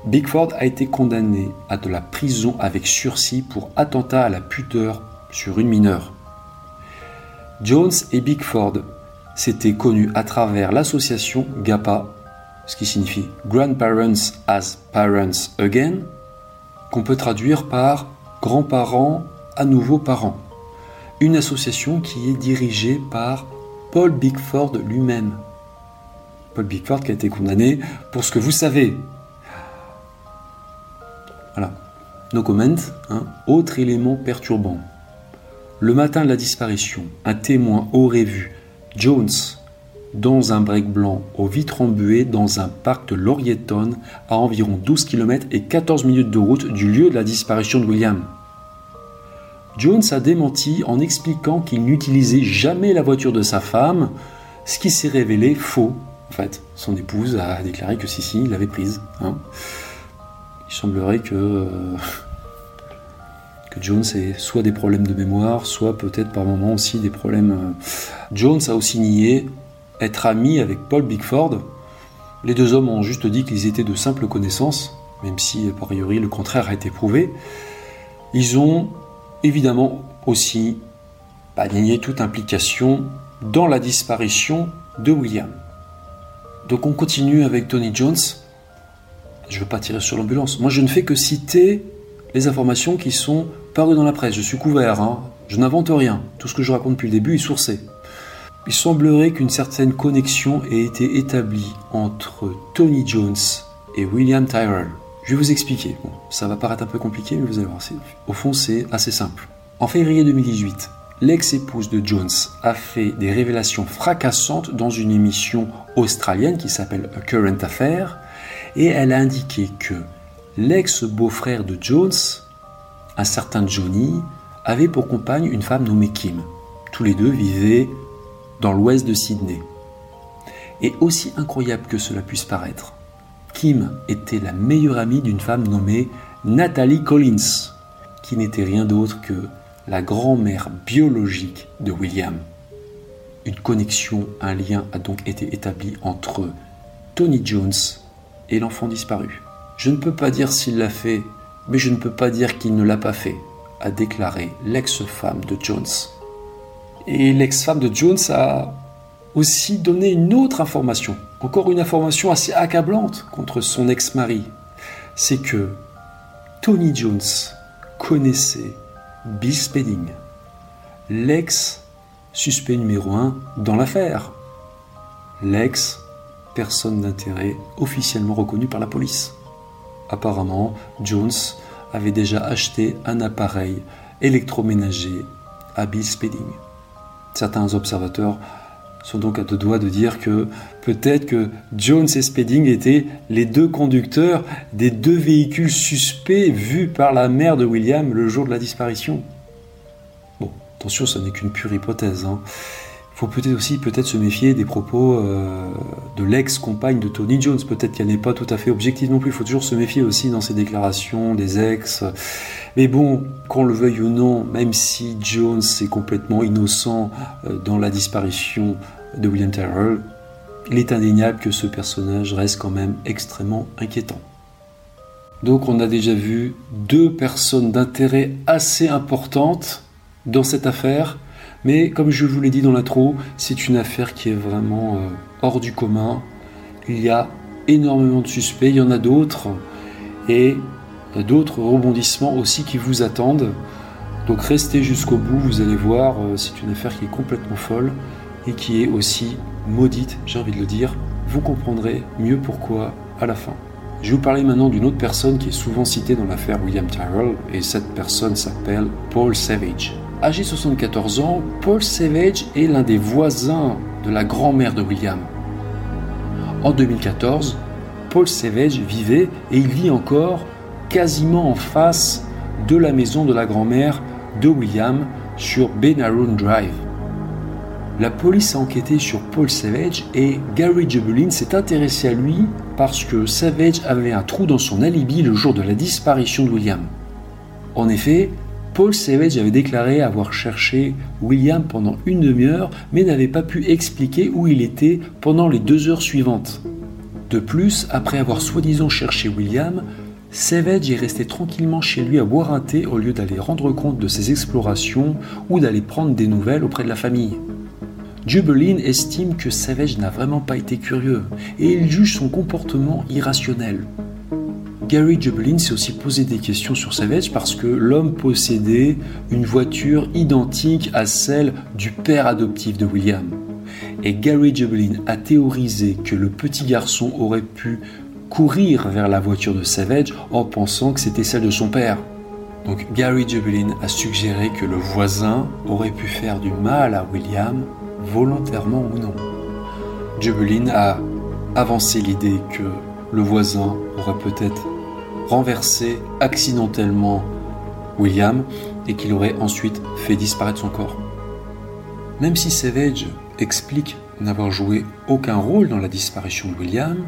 Bigford a été condamné à de la prison avec sursis pour attentat à la pudeur sur une mineure. Jones et Bigford s'étaient connus à travers l'association GAPA, ce qui signifie Grandparents as Parents Again, qu'on peut traduire par Grands-parents à nouveau parents. Une association qui est dirigée par Paul Bigford lui-même. Paul Bigford qui a été condamné pour ce que vous savez. Voilà. No comment. Hein. Autre élément perturbant. Le matin de la disparition, un témoin aurait vu Jones dans un break blanc au vitres embuées dans un parc de Laurieton à environ 12 km et 14 minutes de route du lieu de la disparition de William. Jones a démenti en expliquant qu'il n'utilisait jamais la voiture de sa femme, ce qui s'est révélé faux. En fait, son épouse a déclaré que si, si, il l'avait prise. Hein. Il semblerait que euh, que Jones ait soit des problèmes de mémoire, soit peut-être par moments aussi des problèmes. Euh. Jones a aussi nié être ami avec Paul Bigford. Les deux hommes ont juste dit qu'ils étaient de simples connaissances, même si a priori le contraire a été prouvé. Ils ont évidemment aussi bah, nié toute implication dans la disparition de William. Donc on continue avec Tony Jones. Je ne veux pas tirer sur l'ambulance. Moi je ne fais que citer les informations qui sont parues dans la presse. Je suis couvert, hein. je n'invente rien. Tout ce que je raconte depuis le début est sourcé. Il semblerait qu'une certaine connexion ait été établie entre Tony Jones et William Tyrrell. Je vais vous expliquer. Bon, ça va paraître un peu compliqué, mais vous allez voir. Au fond, c'est assez simple. En février 2018, l'ex-épouse de Jones a fait des révélations fracassantes dans une émission australienne qui s'appelle Current Affair, et elle a indiqué que l'ex-beau-frère de Jones, un certain Johnny, avait pour compagne une femme nommée Kim. Tous les deux vivaient dans l'ouest de Sydney. Et aussi incroyable que cela puisse paraître, Kim était la meilleure amie d'une femme nommée Natalie Collins, qui n'était rien d'autre que la grand-mère biologique de William. Une connexion, un lien a donc été établi entre Tony Jones et l'enfant disparu. Je ne peux pas dire s'il l'a fait, mais je ne peux pas dire qu'il ne l'a pas fait, a déclaré l'ex-femme de Jones. Et l'ex-femme de Jones a aussi donné une autre information, encore une information assez accablante contre son ex-mari. C'est que Tony Jones connaissait Bill Spedding, l'ex-suspect numéro un dans l'affaire, l'ex-personne d'intérêt officiellement reconnue par la police. Apparemment, Jones avait déjà acheté un appareil électroménager à Bill Spedding. Certains observateurs sont donc à deux doigts de dire que peut-être que Jones et Spedding étaient les deux conducteurs des deux véhicules suspects vus par la mère de William le jour de la disparition. Bon, attention, ce n'est qu'une pure hypothèse. Hein. Faut peut-être aussi peut-être se méfier des propos euh, de l'ex-compagne de Tony Jones. Peut-être qu'elle n'est pas tout à fait objective non plus. Il faut toujours se méfier aussi dans ses déclarations des ex. Mais bon, qu'on le veuille ou non, même si Jones est complètement innocent euh, dans la disparition de William Tyrrell, il est indéniable que ce personnage reste quand même extrêmement inquiétant. Donc on a déjà vu deux personnes d'intérêt assez importantes dans cette affaire Mais comme je vous l'ai dit dans l'intro, c'est une affaire qui est vraiment euh, hors du commun. Il y a énormément de suspects, il y en a d'autres, et d'autres rebondissements aussi qui vous attendent. Donc restez jusqu'au bout, vous allez voir, euh, c'est une affaire qui est complètement folle et qui est aussi maudite, j'ai envie de le dire. Vous comprendrez mieux pourquoi à la fin. Je vais vous parler maintenant d'une autre personne qui est souvent citée dans l'affaire William Tyrrell, et cette personne s'appelle Paul Savage. Âgé 74 ans, Paul Savage est l'un des voisins de la grand-mère de William. En 2014, Paul Savage vivait, et il vit encore, quasiment en face de la maison de la grand-mère de William sur Benaroon Drive. La police a enquêté sur Paul Savage et Gary Jubelin s'est intéressé à lui parce que Savage avait un trou dans son alibi le jour de la disparition de William. En effet, Paul Savage avait déclaré avoir cherché William pendant une demi-heure mais n'avait pas pu expliquer où il était pendant les deux heures suivantes. De plus, après avoir soi-disant cherché William, Savage est resté tranquillement chez lui à boire un thé au lieu d'aller rendre compte de ses explorations ou d'aller prendre des nouvelles auprès de la famille. Jubelin estime que Savage n'a vraiment pas été curieux et il juge son comportement irrationnel. Gary Jubelin s'est aussi posé des questions sur Savage parce que l'homme possédait une voiture identique à celle du père adoptif de William. Et Gary Jubelin a théorisé que le petit garçon aurait pu courir vers la voiture de Savage en pensant que c'était celle de son père. Donc Gary Jubelin a suggéré que le voisin aurait pu faire du mal à William, volontairement ou non. Jubelin a avancé l'idée que le voisin aurait peut-être renversé accidentellement William et qu'il aurait ensuite fait disparaître son corps. Même si Savage explique n'avoir joué aucun rôle dans la disparition de William,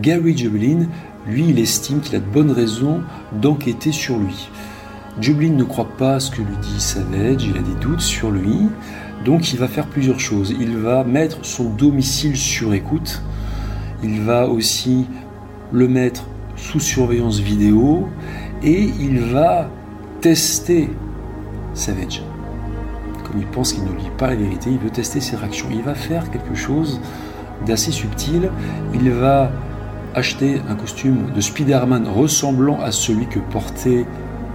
Gary Jubelin, lui, il estime qu'il a de bonnes raisons d'enquêter sur lui. Jubelin ne croit pas ce que lui dit Savage, il a des doutes sur lui, donc il va faire plusieurs choses. Il va mettre son domicile sur écoute, il va aussi le mettre sous surveillance vidéo et il va tester Savage. Comme il pense qu'il ne lit pas la vérité, il veut tester ses réactions. Il va faire quelque chose d'assez subtil. Il va acheter un costume de Spider-Man ressemblant à celui que portait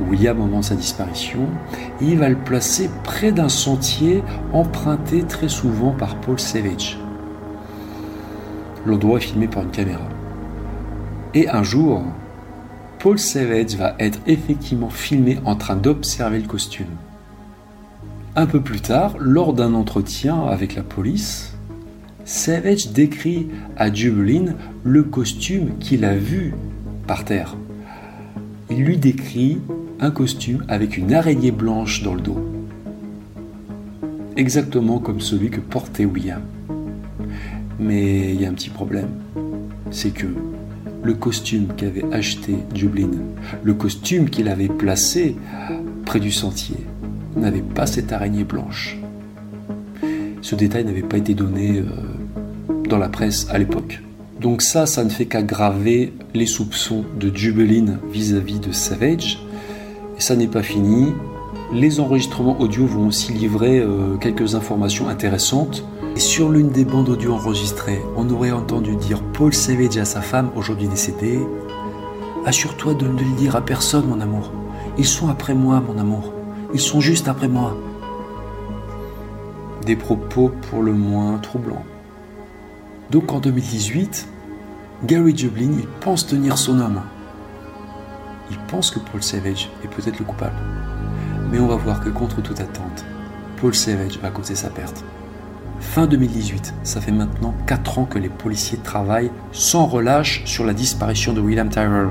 William au moment de sa disparition, il va le placer près d'un sentier emprunté très souvent par Paul Savage. L'endroit est filmé par une caméra. Et un jour, Paul Savage va être effectivement filmé en train d'observer le costume. Un peu plus tard, lors d'un entretien avec la police, Savage décrit à Jubelin le costume qu'il a vu par terre. Il lui décrit un costume avec une araignée blanche dans le dos. Exactement comme celui que portait William. Mais il y a un petit problème. C'est que le costume qu'avait acheté Jublin, le costume qu'il avait placé près du sentier, n'avait pas cette araignée blanche. Ce détail n'avait pas été donné euh, dans la presse à l'époque. Donc ça, ça ne fait qu'aggraver les soupçons de Jubelin vis-à-vis de Savage. Et ça n'est pas fini. Les enregistrements audio vont aussi livrer euh, quelques informations intéressantes. Et sur l'une des bandes audio enregistrées, on aurait entendu dire Paul Savage à sa femme, aujourd'hui décédée Assure-toi de ne le dire à personne, mon amour. Ils sont après moi, mon amour. Ils sont juste après moi. Des propos pour le moins troublants. Donc en 2018, Gary Jublin, il pense tenir son homme. Il pense que Paul Savage est peut-être le coupable. Mais on va voir que contre toute attente, Paul Savage va causer sa perte. Fin 2018, ça fait maintenant 4 ans que les policiers travaillent sans relâche sur la disparition de William Tyrrell.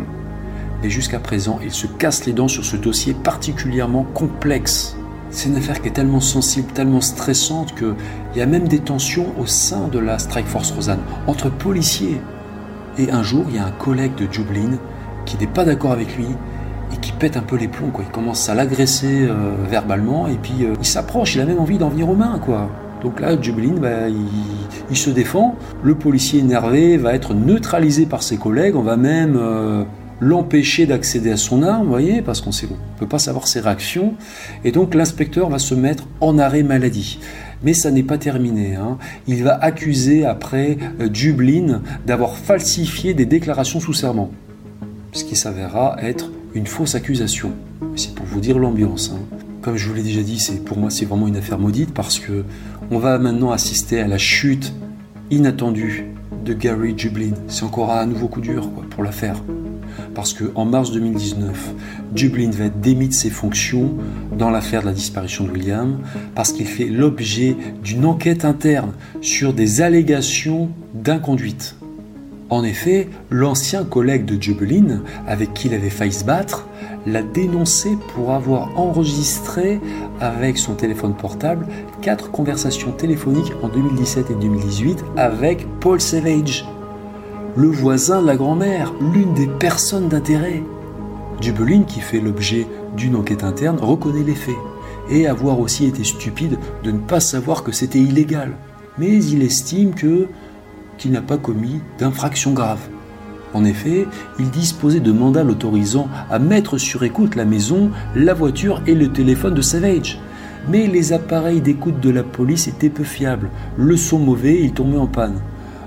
Et jusqu'à présent, ils se cassent les dents sur ce dossier particulièrement complexe. C'est une affaire qui est tellement sensible, tellement stressante qu'il y a même des tensions au sein de la Strike Force Rosanne, entre policiers. Et un jour, il y a un collègue de Jublin qui n'est pas d'accord avec lui et qui pète un peu les plombs. Il commence à l'agresser euh, verbalement et puis euh, il s'approche, il a même envie d'en venir aux mains. Quoi. Donc là, Jublin, bah, il, se défend. Le policier énervé va être neutralisé par ses collègues. On va même euh, l'empêcher d'accéder à son arme, vous voyez, parce qu'on ne peut pas savoir ses réactions. Et donc l'inspecteur va se mettre en arrêt maladie. Mais ça n'est pas terminé. hein. Il va accuser après euh, d'avoir falsifié des déclarations sous serment. Ce qui s'avérera être une fausse accusation. C'est pour vous dire l'ambiance. hein. Comme je vous l'ai déjà dit, pour moi c'est vraiment une affaire maudite parce que on va maintenant assister à la chute inattendue de Gary Dublin. C'est encore un nouveau coup dur pour l'affaire. Parce que en mars 2019, Dublin va être démis de ses fonctions dans l'affaire de la disparition de William parce qu'il fait l'objet d'une enquête interne sur des allégations d'inconduite. En effet, l'ancien collègue de Dublin, avec qui il avait failli se battre, l'a dénoncé pour avoir enregistré avec son téléphone portable quatre conversations téléphoniques en 2017 et 2018 avec Paul Savage, le voisin de la grand-mère, l'une des personnes d'intérêt. Dublin, qui fait l'objet d'une enquête interne, reconnaît les faits et avoir aussi été stupide de ne pas savoir que c'était illégal. Mais il estime que qu'il n'a pas commis d'infraction grave. En effet, il disposait de mandats l'autorisant à mettre sur écoute la maison, la voiture et le téléphone de Savage. Mais les appareils d'écoute de la police étaient peu fiables. Le son mauvais, il tombait en panne.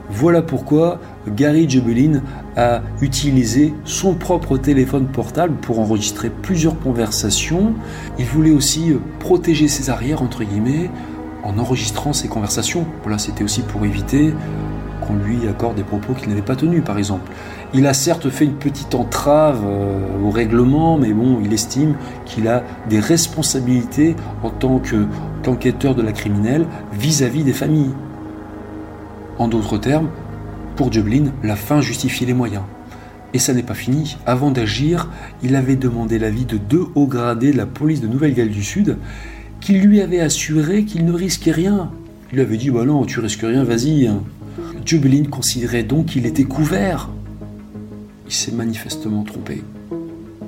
Voilà pourquoi Gary Jubelin a utilisé son propre téléphone portable pour enregistrer plusieurs conversations. Il voulait aussi protéger ses arrières, entre guillemets, en enregistrant ces conversations. Voilà, c'était aussi pour éviter qu'on lui accorde des propos qu'il n'avait pas tenus, par exemple. Il a certes fait une petite entrave euh, au règlement, mais bon, il estime qu'il a des responsabilités en tant que- qu'enquêteur de la criminelle vis-à-vis des familles. En d'autres termes, pour Dublin, la fin justifie les moyens. Et ça n'est pas fini. Avant d'agir, il avait demandé l'avis de deux hauts gradés de la police de Nouvelle-Galles du Sud, qui lui avaient assuré qu'il ne risquait rien. Il avait dit Bah non, tu risques rien, vas-y. Dublin considérait donc qu'il était couvert. Il s'est manifestement trompé.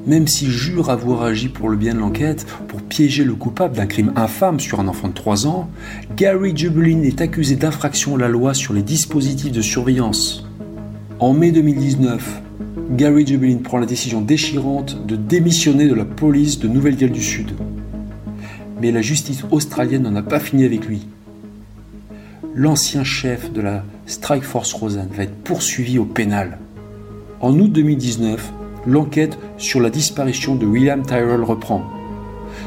Même s'il jure avoir agi pour le bien de l'enquête, pour piéger le coupable d'un crime infâme sur un enfant de 3 ans, Gary Dublin est accusé d'infraction à la loi sur les dispositifs de surveillance. En mai 2019, Gary Dublin prend la décision déchirante de démissionner de la police de Nouvelle-Galles du Sud. Mais la justice australienne n'en a pas fini avec lui. L'ancien chef de la Strike Force Rosanne va être poursuivi au pénal. En août 2019, l'enquête sur la disparition de William Tyrrell reprend.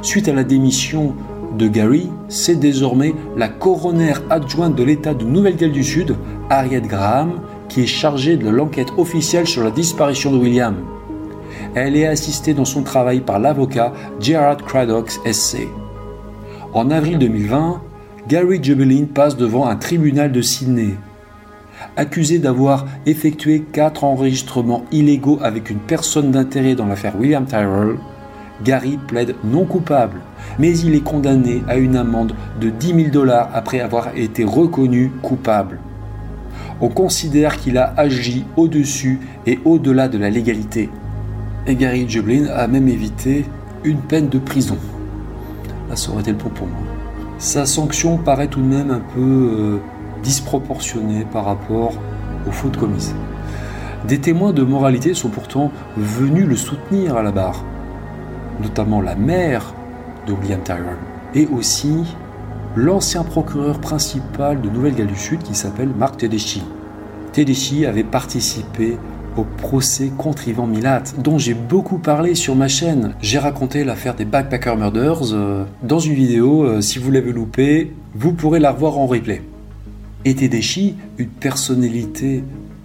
Suite à la démission de Gary, c'est désormais la coroner adjointe de l'État de Nouvelle-Galles du Sud, Harriet Graham, qui est chargée de l'enquête officielle sur la disparition de William. Elle est assistée dans son travail par l'avocat Gerard Craddock SC. En avril 2020, Gary Jubelin passe devant un tribunal de Sydney. Accusé d'avoir effectué quatre enregistrements illégaux avec une personne d'intérêt dans l'affaire William Tyrrell, Gary plaide non coupable, mais il est condamné à une amende de 10 000 dollars après avoir été reconnu coupable. On considère qu'il a agi au-dessus et au-delà de la légalité. Et Gary Jublin a même évité une peine de prison. Là, ça aurait été le pour moi. Sa sanction paraît tout de même un peu euh, disproportionnée par rapport aux fautes commises. Des témoins de moralité sont pourtant venus le soutenir à la barre, notamment la mère de William Tyrrell et aussi l'ancien procureur principal de Nouvelle-Galles du Sud qui s'appelle Mark Tedeschi. Tedeschi avait participé au procès contre Ivan Milat, dont j'ai beaucoup parlé sur ma chaîne. J'ai raconté l'affaire des Backpacker Murders euh, dans une vidéo. euh, si vous l'avez loupé, vous pourrez la revoir en replay. Et Tedeschi, une personnalité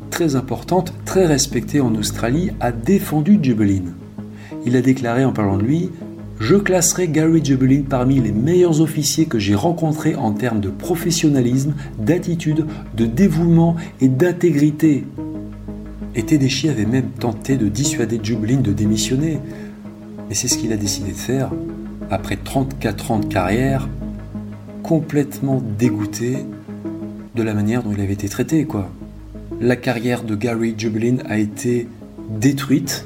très importante, très respectée en Australie, a défendu Jubelin. Il a déclaré en parlant de lui Je classerai Gary Jubelin parmi les meilleurs officiers que j'ai rencontrés en termes de professionnalisme, d'attitude, de dévouement et d'intégrité. Et Tedeschi avait même tenté de dissuader Jubelin de démissionner. Mais c'est ce qu'il a décidé de faire, après 34 ans de carrière, complètement dégoûté de la manière dont il avait été traité, quoi. La carrière de Gary Jubelin a été détruite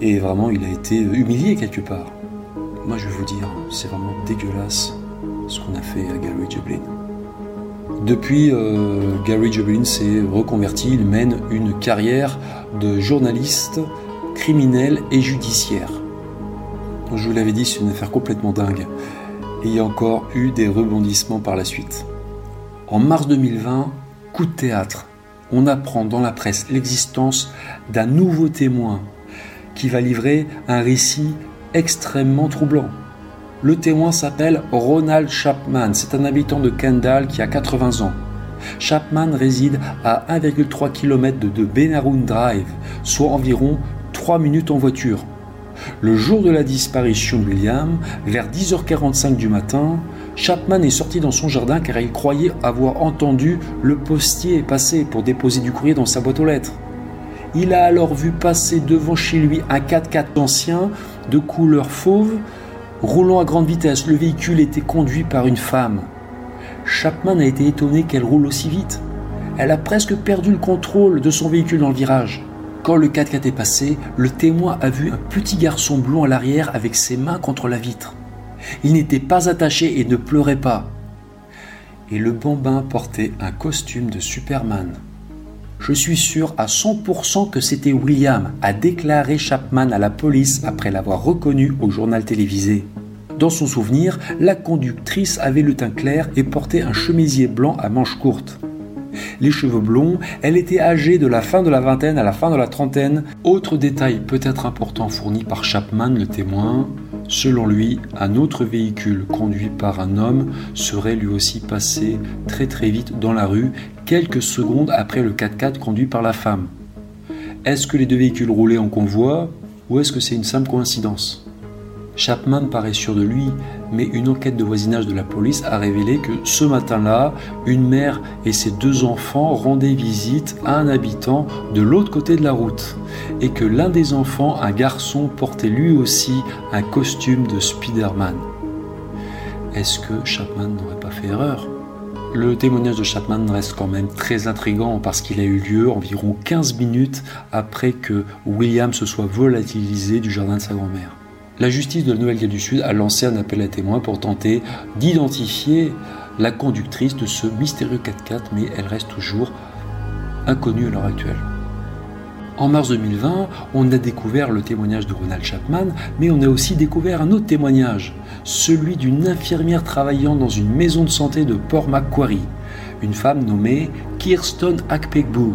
et vraiment il a été humilié quelque part. Moi je vais vous dire, c'est vraiment dégueulasse ce qu'on a fait à Gary Jubelin. Depuis, euh, Gary Jubelin s'est reconverti, il mène une carrière de journaliste criminelle et judiciaire. Je vous l'avais dit, c'est une affaire complètement dingue. Et il y a encore eu des rebondissements par la suite. En mars 2020, coup de théâtre. On apprend dans la presse l'existence d'un nouveau témoin qui va livrer un récit extrêmement troublant. Le témoin s'appelle Ronald Chapman. C'est un habitant de Kendall qui a 80 ans. Chapman réside à 1,3 km de Benaroun Drive, soit environ 3 minutes en voiture. Le jour de la disparition de William, vers 10h45 du matin, Chapman est sorti dans son jardin car il croyait avoir entendu le postier passer pour déposer du courrier dans sa boîte aux lettres. Il a alors vu passer devant chez lui un 4x4 ancien de couleur fauve roulant à grande vitesse. Le véhicule était conduit par une femme. Chapman a été étonné qu'elle roule aussi vite. Elle a presque perdu le contrôle de son véhicule dans le virage. Quand le 4x4 est passé, le témoin a vu un petit garçon blond à l'arrière avec ses mains contre la vitre. Il n'était pas attaché et ne pleurait pas. Et le bambin portait un costume de Superman. Je suis sûr à 100% que c'était William, a déclaré Chapman à la police après l'avoir reconnu au journal télévisé. Dans son souvenir, la conductrice avait le teint clair et portait un chemisier blanc à manches courtes. Les cheveux blonds, elle était âgée de la fin de la vingtaine à la fin de la trentaine. Autre détail peut-être important fourni par Chapman, le témoin, Selon lui, un autre véhicule conduit par un homme serait lui aussi passé très très vite dans la rue quelques secondes après le 4x4 conduit par la femme. Est-ce que les deux véhicules roulaient en convoi ou est-ce que c'est une simple coïncidence? Chapman paraît sûr de lui, mais une enquête de voisinage de la police a révélé que ce matin-là, une mère et ses deux enfants rendaient visite à un habitant de l'autre côté de la route, et que l'un des enfants, un garçon, portait lui aussi un costume de Spider-Man. Est-ce que Chapman n'aurait pas fait erreur? Le témoignage de Chapman reste quand même très intrigant parce qu'il a eu lieu environ 15 minutes après que William se soit volatilisé du jardin de sa grand-mère la justice de la Nouvelle-Galles du Sud a lancé un appel à témoins pour tenter d'identifier la conductrice de ce mystérieux 4x4, mais elle reste toujours inconnue à l'heure actuelle. En mars 2020, on a découvert le témoignage de Ronald Chapman, mais on a aussi découvert un autre témoignage, celui d'une infirmière travaillant dans une maison de santé de Port Macquarie, une femme nommée Kirsten Akpekbu.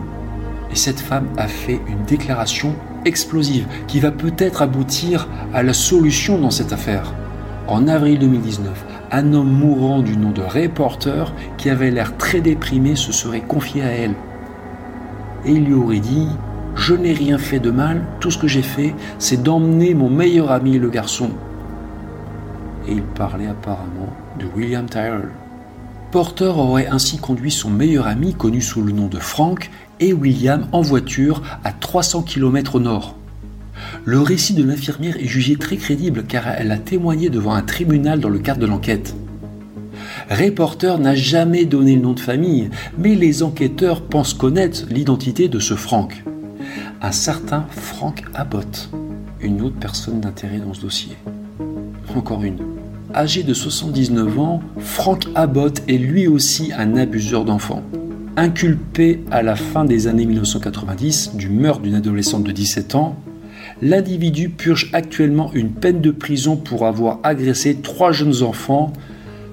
Et cette femme a fait une déclaration explosive qui va peut-être aboutir à la solution dans cette affaire. En avril 2019, un homme mourant du nom de Reporter, qui avait l'air très déprimé, se serait confié à elle. Et il lui aurait dit Je n'ai rien fait de mal, tout ce que j'ai fait, c'est d'emmener mon meilleur ami, le garçon. Et il parlait apparemment de William Tyrrell. Porter aurait ainsi conduit son meilleur ami, connu sous le nom de Frank, et William en voiture à 300 km au nord. Le récit de l'infirmière est jugé très crédible car elle a témoigné devant un tribunal dans le cadre de l'enquête. Reporter n'a jamais donné le nom de famille, mais les enquêteurs pensent connaître l'identité de ce Frank. Un certain Frank Abbott, une autre personne d'intérêt dans ce dossier. Encore une. Âgé de 79 ans, Frank Abbott est lui aussi un abuseur d'enfants. Inculpé à la fin des années 1990 du meurtre d'une adolescente de 17 ans, l'individu purge actuellement une peine de prison pour avoir agressé trois jeunes enfants,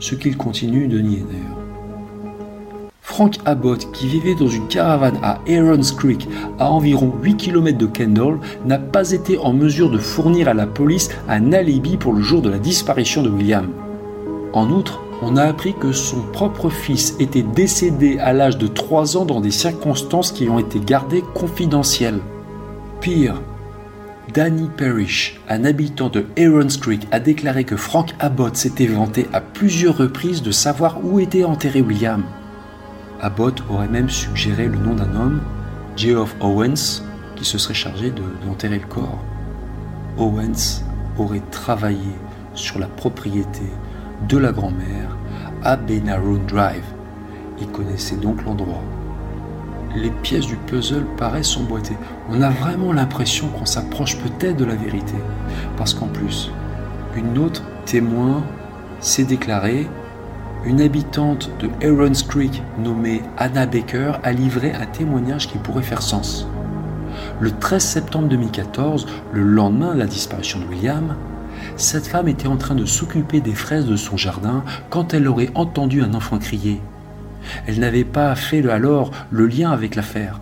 ce qu'il continue de nier d'ailleurs. Frank Abbott, qui vivait dans une caravane à Aaron's Creek, à environ 8 km de Kendall, n'a pas été en mesure de fournir à la police un alibi pour le jour de la disparition de William. En outre, on a appris que son propre fils était décédé à l'âge de 3 ans dans des circonstances qui ont été gardées confidentielles. Pire, Danny Parrish, un habitant de Aaron's Creek, a déclaré que Frank Abbott s'était vanté à plusieurs reprises de savoir où était enterré William. Abbott aurait même suggéré le nom d'un homme, Geoff Owens, qui se serait chargé d'enterrer le corps. Owens aurait travaillé sur la propriété de la grand-mère à Benaroon Drive. Il connaissait donc l'endroit. Les pièces du puzzle paraissent emboîtées. On a vraiment l'impression qu'on s'approche peut-être de la vérité. Parce qu'en plus, une autre témoin s'est déclarée une habitante de Aaron's Creek nommée Anna Baker a livré un témoignage qui pourrait faire sens. Le 13 septembre 2014, le lendemain de la disparition de William, cette femme était en train de s'occuper des fraises de son jardin quand elle aurait entendu un enfant crier. Elle n'avait pas fait alors le lien avec l'affaire.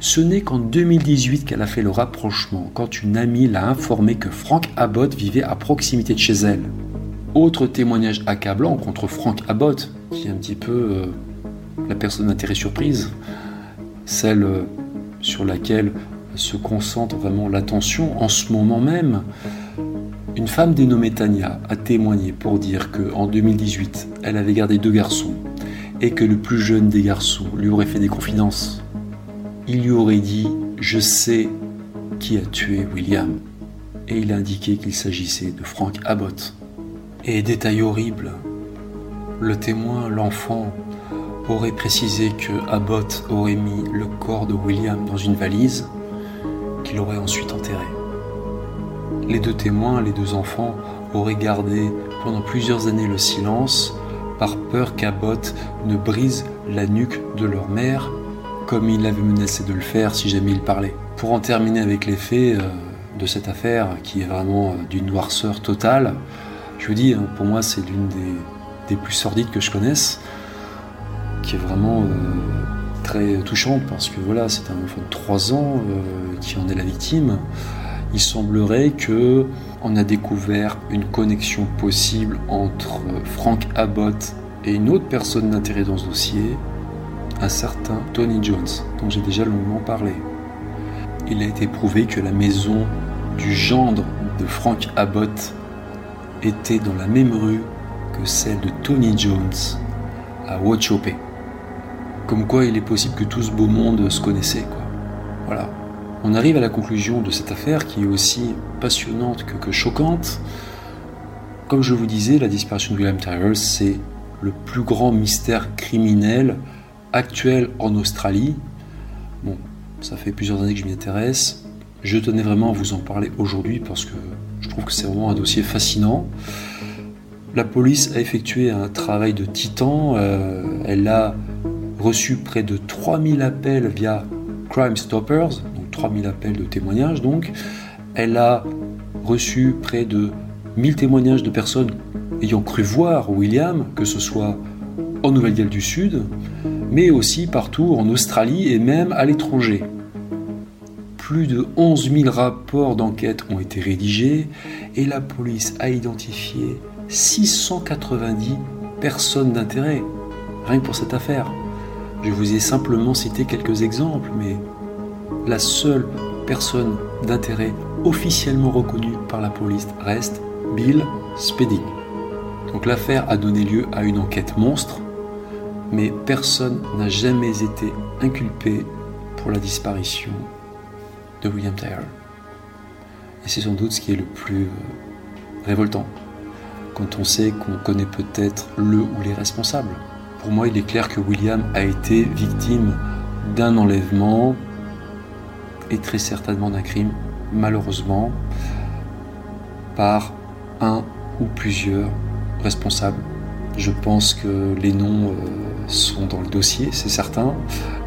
Ce n'est qu'en 2018 qu'elle a fait le rapprochement quand une amie l'a informé que Frank Abbott vivait à proximité de chez elle. Autre témoignage accablant contre Frank Abbott, qui est un petit peu euh, la personne d'intérêt surprise, celle euh, sur laquelle se concentre vraiment l'attention en ce moment même. Une femme dénommée Tania a témoigné pour dire que en 2018, elle avait gardé deux garçons et que le plus jeune des garçons lui aurait fait des confidences. Il lui aurait dit Je sais qui a tué William. Et il a indiqué qu'il s'agissait de Frank Abbott. Et détail horrible, le témoin, l'enfant, aurait précisé que Abbott aurait mis le corps de William dans une valise qu'il aurait ensuite enterré. Les deux témoins, les deux enfants, auraient gardé pendant plusieurs années le silence par peur qu'Abbott ne brise la nuque de leur mère comme il avait menacé de le faire si jamais il parlait. Pour en terminer avec les faits euh, de cette affaire qui est vraiment euh, d'une noirceur totale, je vous dis, hein, pour moi c'est l'une des, plus sordides que je connaisse, qui est vraiment euh, très touchante parce que voilà, c'est un enfant de 3 ans qui en est la victime. Il semblerait que on a découvert une connexion possible entre Frank Abbott et une autre personne d'intérêt dans ce dossier, un certain Tony Jones, dont j'ai déjà longuement parlé. Il a été prouvé que la maison du gendre de Frank Abbott était dans la même rue que celle de Tony Jones à Watchopé. Comme quoi il est possible que tout ce beau monde se connaissait. Voilà. On arrive à la conclusion de cette affaire qui est aussi passionnante que, choquante. Comme je vous disais, la disparition de William Tyrrell, c'est le plus grand mystère criminel actuel en Australie. Bon, ça fait plusieurs années que je m'y intéresse. Je tenais vraiment à vous en parler aujourd'hui parce que je trouve que c'est vraiment un dossier fascinant. La police a effectué un travail de titan. Euh, elle a reçu près de 3000 appels via Crime Stoppers, 3000 appels de témoignages donc. Elle a reçu près de 1000 témoignages de personnes ayant cru voir William, que ce soit en Nouvelle-Galles du Sud, mais aussi partout en Australie et même à l'étranger. Plus de 11 000 rapports d'enquête ont été rédigés et la police a identifié 690 personnes d'intérêt, rien que pour cette affaire. Je vous ai simplement cité quelques exemples, mais la seule personne d'intérêt officiellement reconnue par la police reste Bill Spedding. Donc l'affaire a donné lieu à une enquête monstre, mais personne n'a jamais été inculpé pour la disparition de William Tyrrell. Et c'est sans doute ce qui est le plus révoltant, quand on sait qu'on connaît peut-être le ou les responsables. Pour moi, il est clair que William a été victime d'un enlèvement et très certainement d'un crime, malheureusement, par un ou plusieurs responsables. Je pense que les noms euh, sont dans le dossier, c'est certain,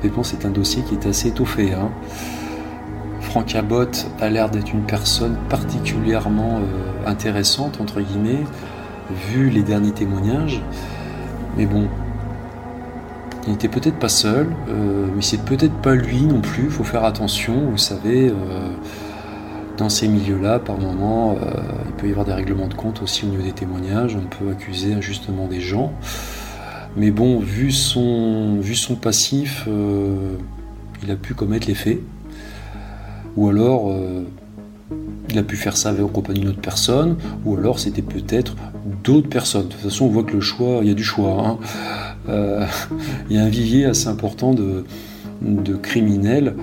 mais bon, c'est un dossier qui est assez étoffé. Hein. Franck Abbott a l'air d'être une personne particulièrement euh, intéressante, entre guillemets, vu les derniers témoignages. Mais bon, il n'était peut-être pas seul, euh, mais c'est peut-être pas lui non plus. Il faut faire attention, vous savez, euh, dans ces milieux-là, par moment, euh, il peut y avoir des règlements de compte aussi au niveau des témoignages. On peut accuser injustement des gens. Mais bon, vu son, vu son passif, il a pu commettre les faits. Ou alors, il a pu faire ça en compagnie d'une autre personne, ou alors c'était peut-être d'autres personnes. De toute façon, on voit que le choix, il y a du choix. Hein. Euh, il y a un vivier assez important de, criminels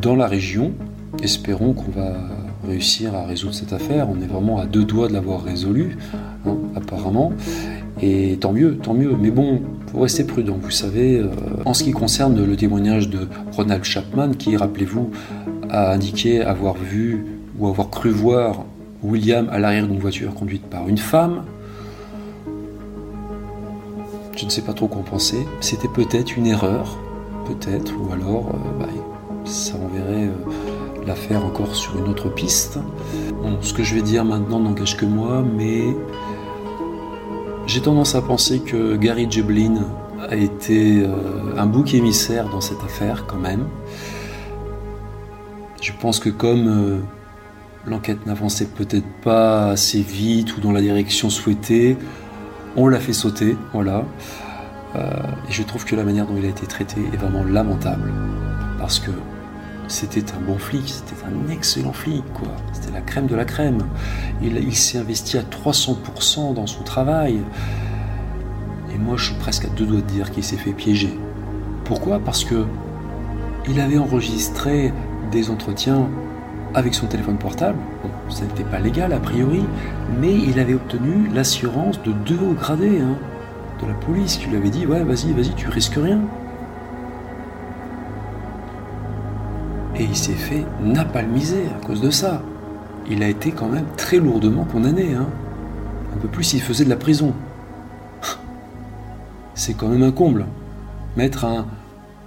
dans la région. Espérons qu'on va réussir à résoudre cette affaire. On est vraiment à deux doigts de l'avoir résolu, hein, apparemment. Et tant mieux, tant mieux. Mais bon, faut rester prudent. Vous savez, euh, en ce qui concerne le témoignage de Ronald Chapman, qui, rappelez-vous, a indiqué avoir vu ou avoir cru voir William à l'arrière d'une voiture conduite par une femme, je ne sais pas trop quoi penser. C'était peut-être une erreur, peut-être, ou alors euh, bah, ça enverrait euh, l'affaire encore sur une autre piste. Ce que je vais dire maintenant n'engage que moi, mais j'ai tendance à penser que Gary Jeblin a été euh, un bouc émissaire dans cette affaire quand même. Je pense que comme l'enquête n'avançait peut-être pas assez vite ou dans la direction souhaitée, on l'a fait sauter, voilà. Euh, et je trouve que la manière dont il a été traité est vraiment lamentable. Parce que c'était un bon flic, c'était un excellent flic, quoi. C'était la crème de la crème. Il, s'est investi à 300% dans son travail. Et moi, je suis presque à deux doigts de dire qu'il s'est fait piéger. Pourquoi? Parce que il avait enregistré des entretiens avec son téléphone portable. Ça n'était pas légal a priori, mais il avait obtenu l'assurance de deux hauts gradés hein, de la police qui lui avait dit Ouais, vas-y, vas-y, tu risques rien. Et il s'est fait napalmiser à cause de ça. Il a été quand même très lourdement condamné. Hein. Un peu plus s'il faisait de la prison. C'est quand même un comble. Mettre un,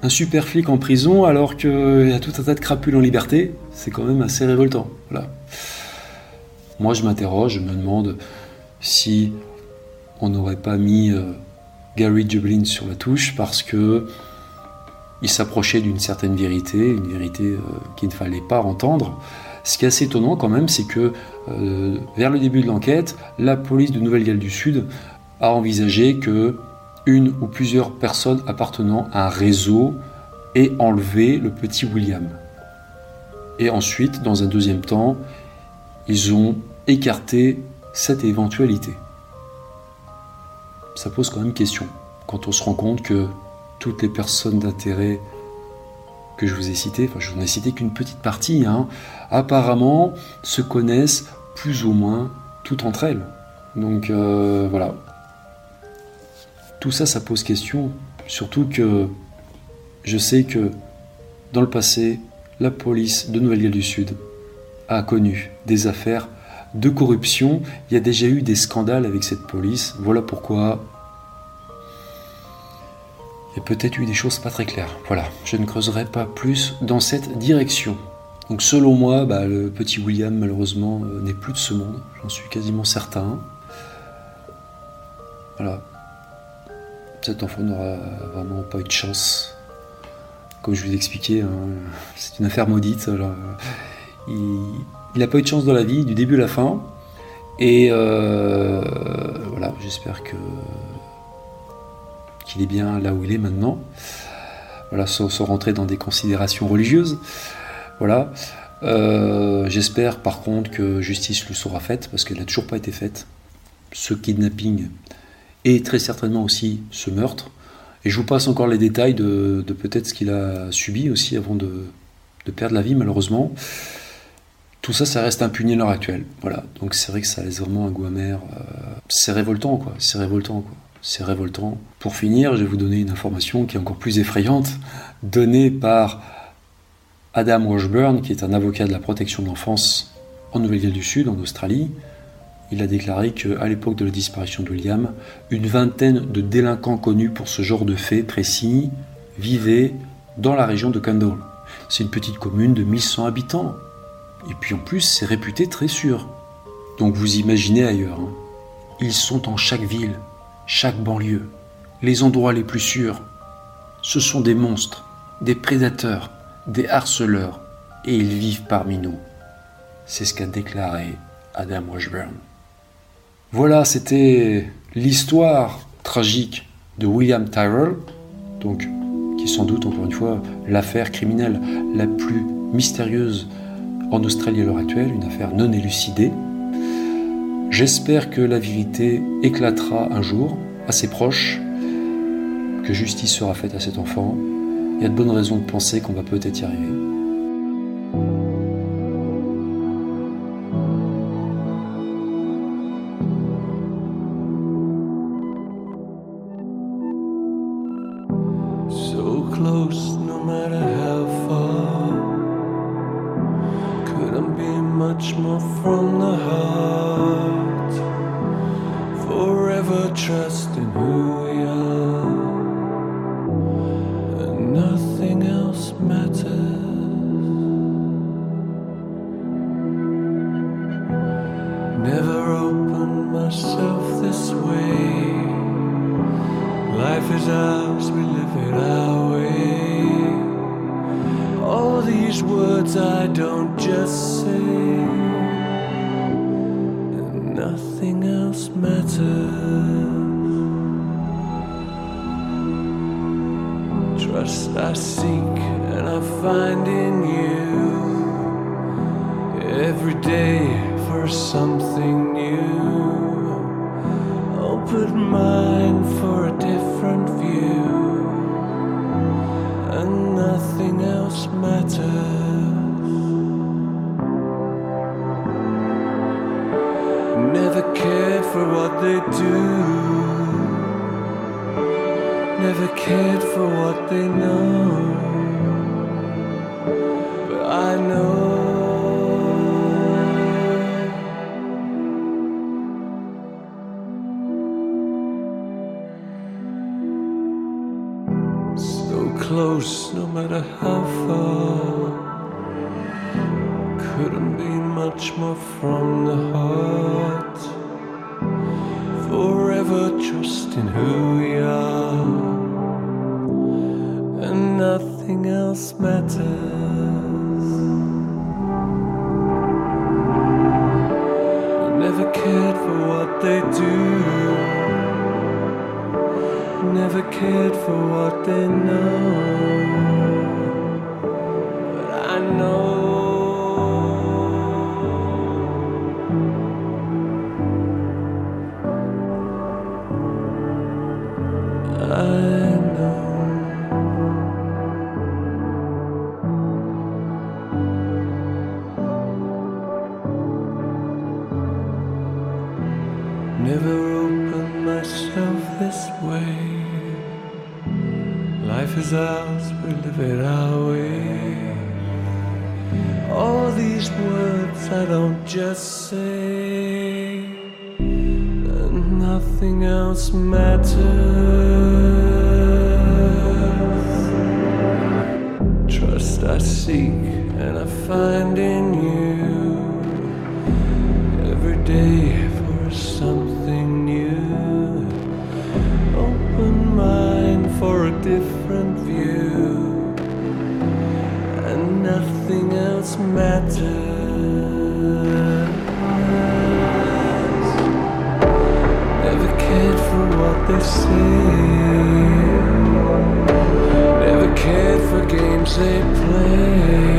un super flic en prison alors qu'il y a tout un tas de crapules en liberté, c'est quand même assez révoltant. Voilà. Moi, je m'interroge, je me demande si on n'aurait pas mis euh, Gary Jublin sur la touche parce que il s'approchait d'une certaine vérité, une vérité euh, qu'il ne fallait pas entendre. Ce qui est assez étonnant quand même, c'est que euh, vers le début de l'enquête, la police de Nouvelle-Galles du Sud a envisagé que une ou plusieurs personnes appartenant à un réseau aient enlevé le petit William. Et ensuite, dans un deuxième temps, ils ont écarté cette éventualité. Ça pose quand même question quand on se rend compte que toutes les personnes d'intérêt que je vous ai citées, enfin je n'en ai cité qu'une petite partie, hein, apparemment se connaissent plus ou moins toutes entre elles. Donc euh, voilà, tout ça, ça pose question. Surtout que je sais que dans le passé, la police de Nouvelle-Galles du Sud a connu des affaires de corruption. Il y a déjà eu des scandales avec cette police. Voilà pourquoi il y a peut-être eu des choses pas très claires. Voilà, je ne creuserai pas plus dans cette direction. Donc selon moi, bah, le petit William malheureusement euh, n'est plus de ce monde, j'en suis quasiment certain. Voilà, cet enfant n'aura vraiment pas eu de chance. Comme je vous ai expliqué, hein, c'est une affaire maudite. Il n'a pas eu de chance dans la vie, du début à la fin. Et euh, voilà, j'espère que qu'il est bien là où il est maintenant. Voilà, sans, rentrer dans des considérations religieuses. Voilà. Euh, j'espère par contre que justice lui sera faite, parce qu'elle n'a toujours pas été faite. Ce kidnapping et très certainement aussi ce meurtre. Et je vous passe encore les détails de, peut-être ce qu'il a subi aussi avant de, perdre la vie malheureusement. Tout ça, ça reste impuni à l'heure actuelle. Voilà. Donc c'est vrai que ça laisse vraiment un goût amer. Euh, c'est révoltant, quoi. C'est révoltant, quoi. C'est révoltant. Pour finir, je vais vous donner une information qui est encore plus effrayante, donnée par Adam Washburn, qui est un avocat de la protection de l'enfance en Nouvelle-Galles du Sud, en Australie il a déclaré qu'à l'époque de la disparition de William, une vingtaine de délinquants connus pour ce genre de fait précis vivaient dans la région de Kendall. C'est une petite commune de 1100 habitants. Et puis en plus, c'est réputé très sûr. Donc vous imaginez ailleurs. Hein. Ils sont en chaque ville, chaque banlieue, les endroits les plus sûrs. Ce sont des monstres, des prédateurs, des harceleurs, et ils vivent parmi nous. C'est ce qu'a déclaré Adam Washburn. Voilà, c'était l'histoire tragique de William Tyrrell, donc qui est sans doute encore une fois l'affaire criminelle la plus mystérieuse en Australie à l'heure actuelle, une affaire non élucidée. J'espère que la vérité éclatera un jour à ses proches, que justice sera faite à cet enfant. Il y a de bonnes raisons de penser qu'on va peut-être y arriver. Trust I seek and I find in you every day for something new. Open mind for a different view, and nothing else matters. For what they do. Never cared for what they know. in who say, and nothing else matters. Trust I seek and I find in you every day for something new. Open mind for a different view, and nothing else matters. They say. Never cared for games they play.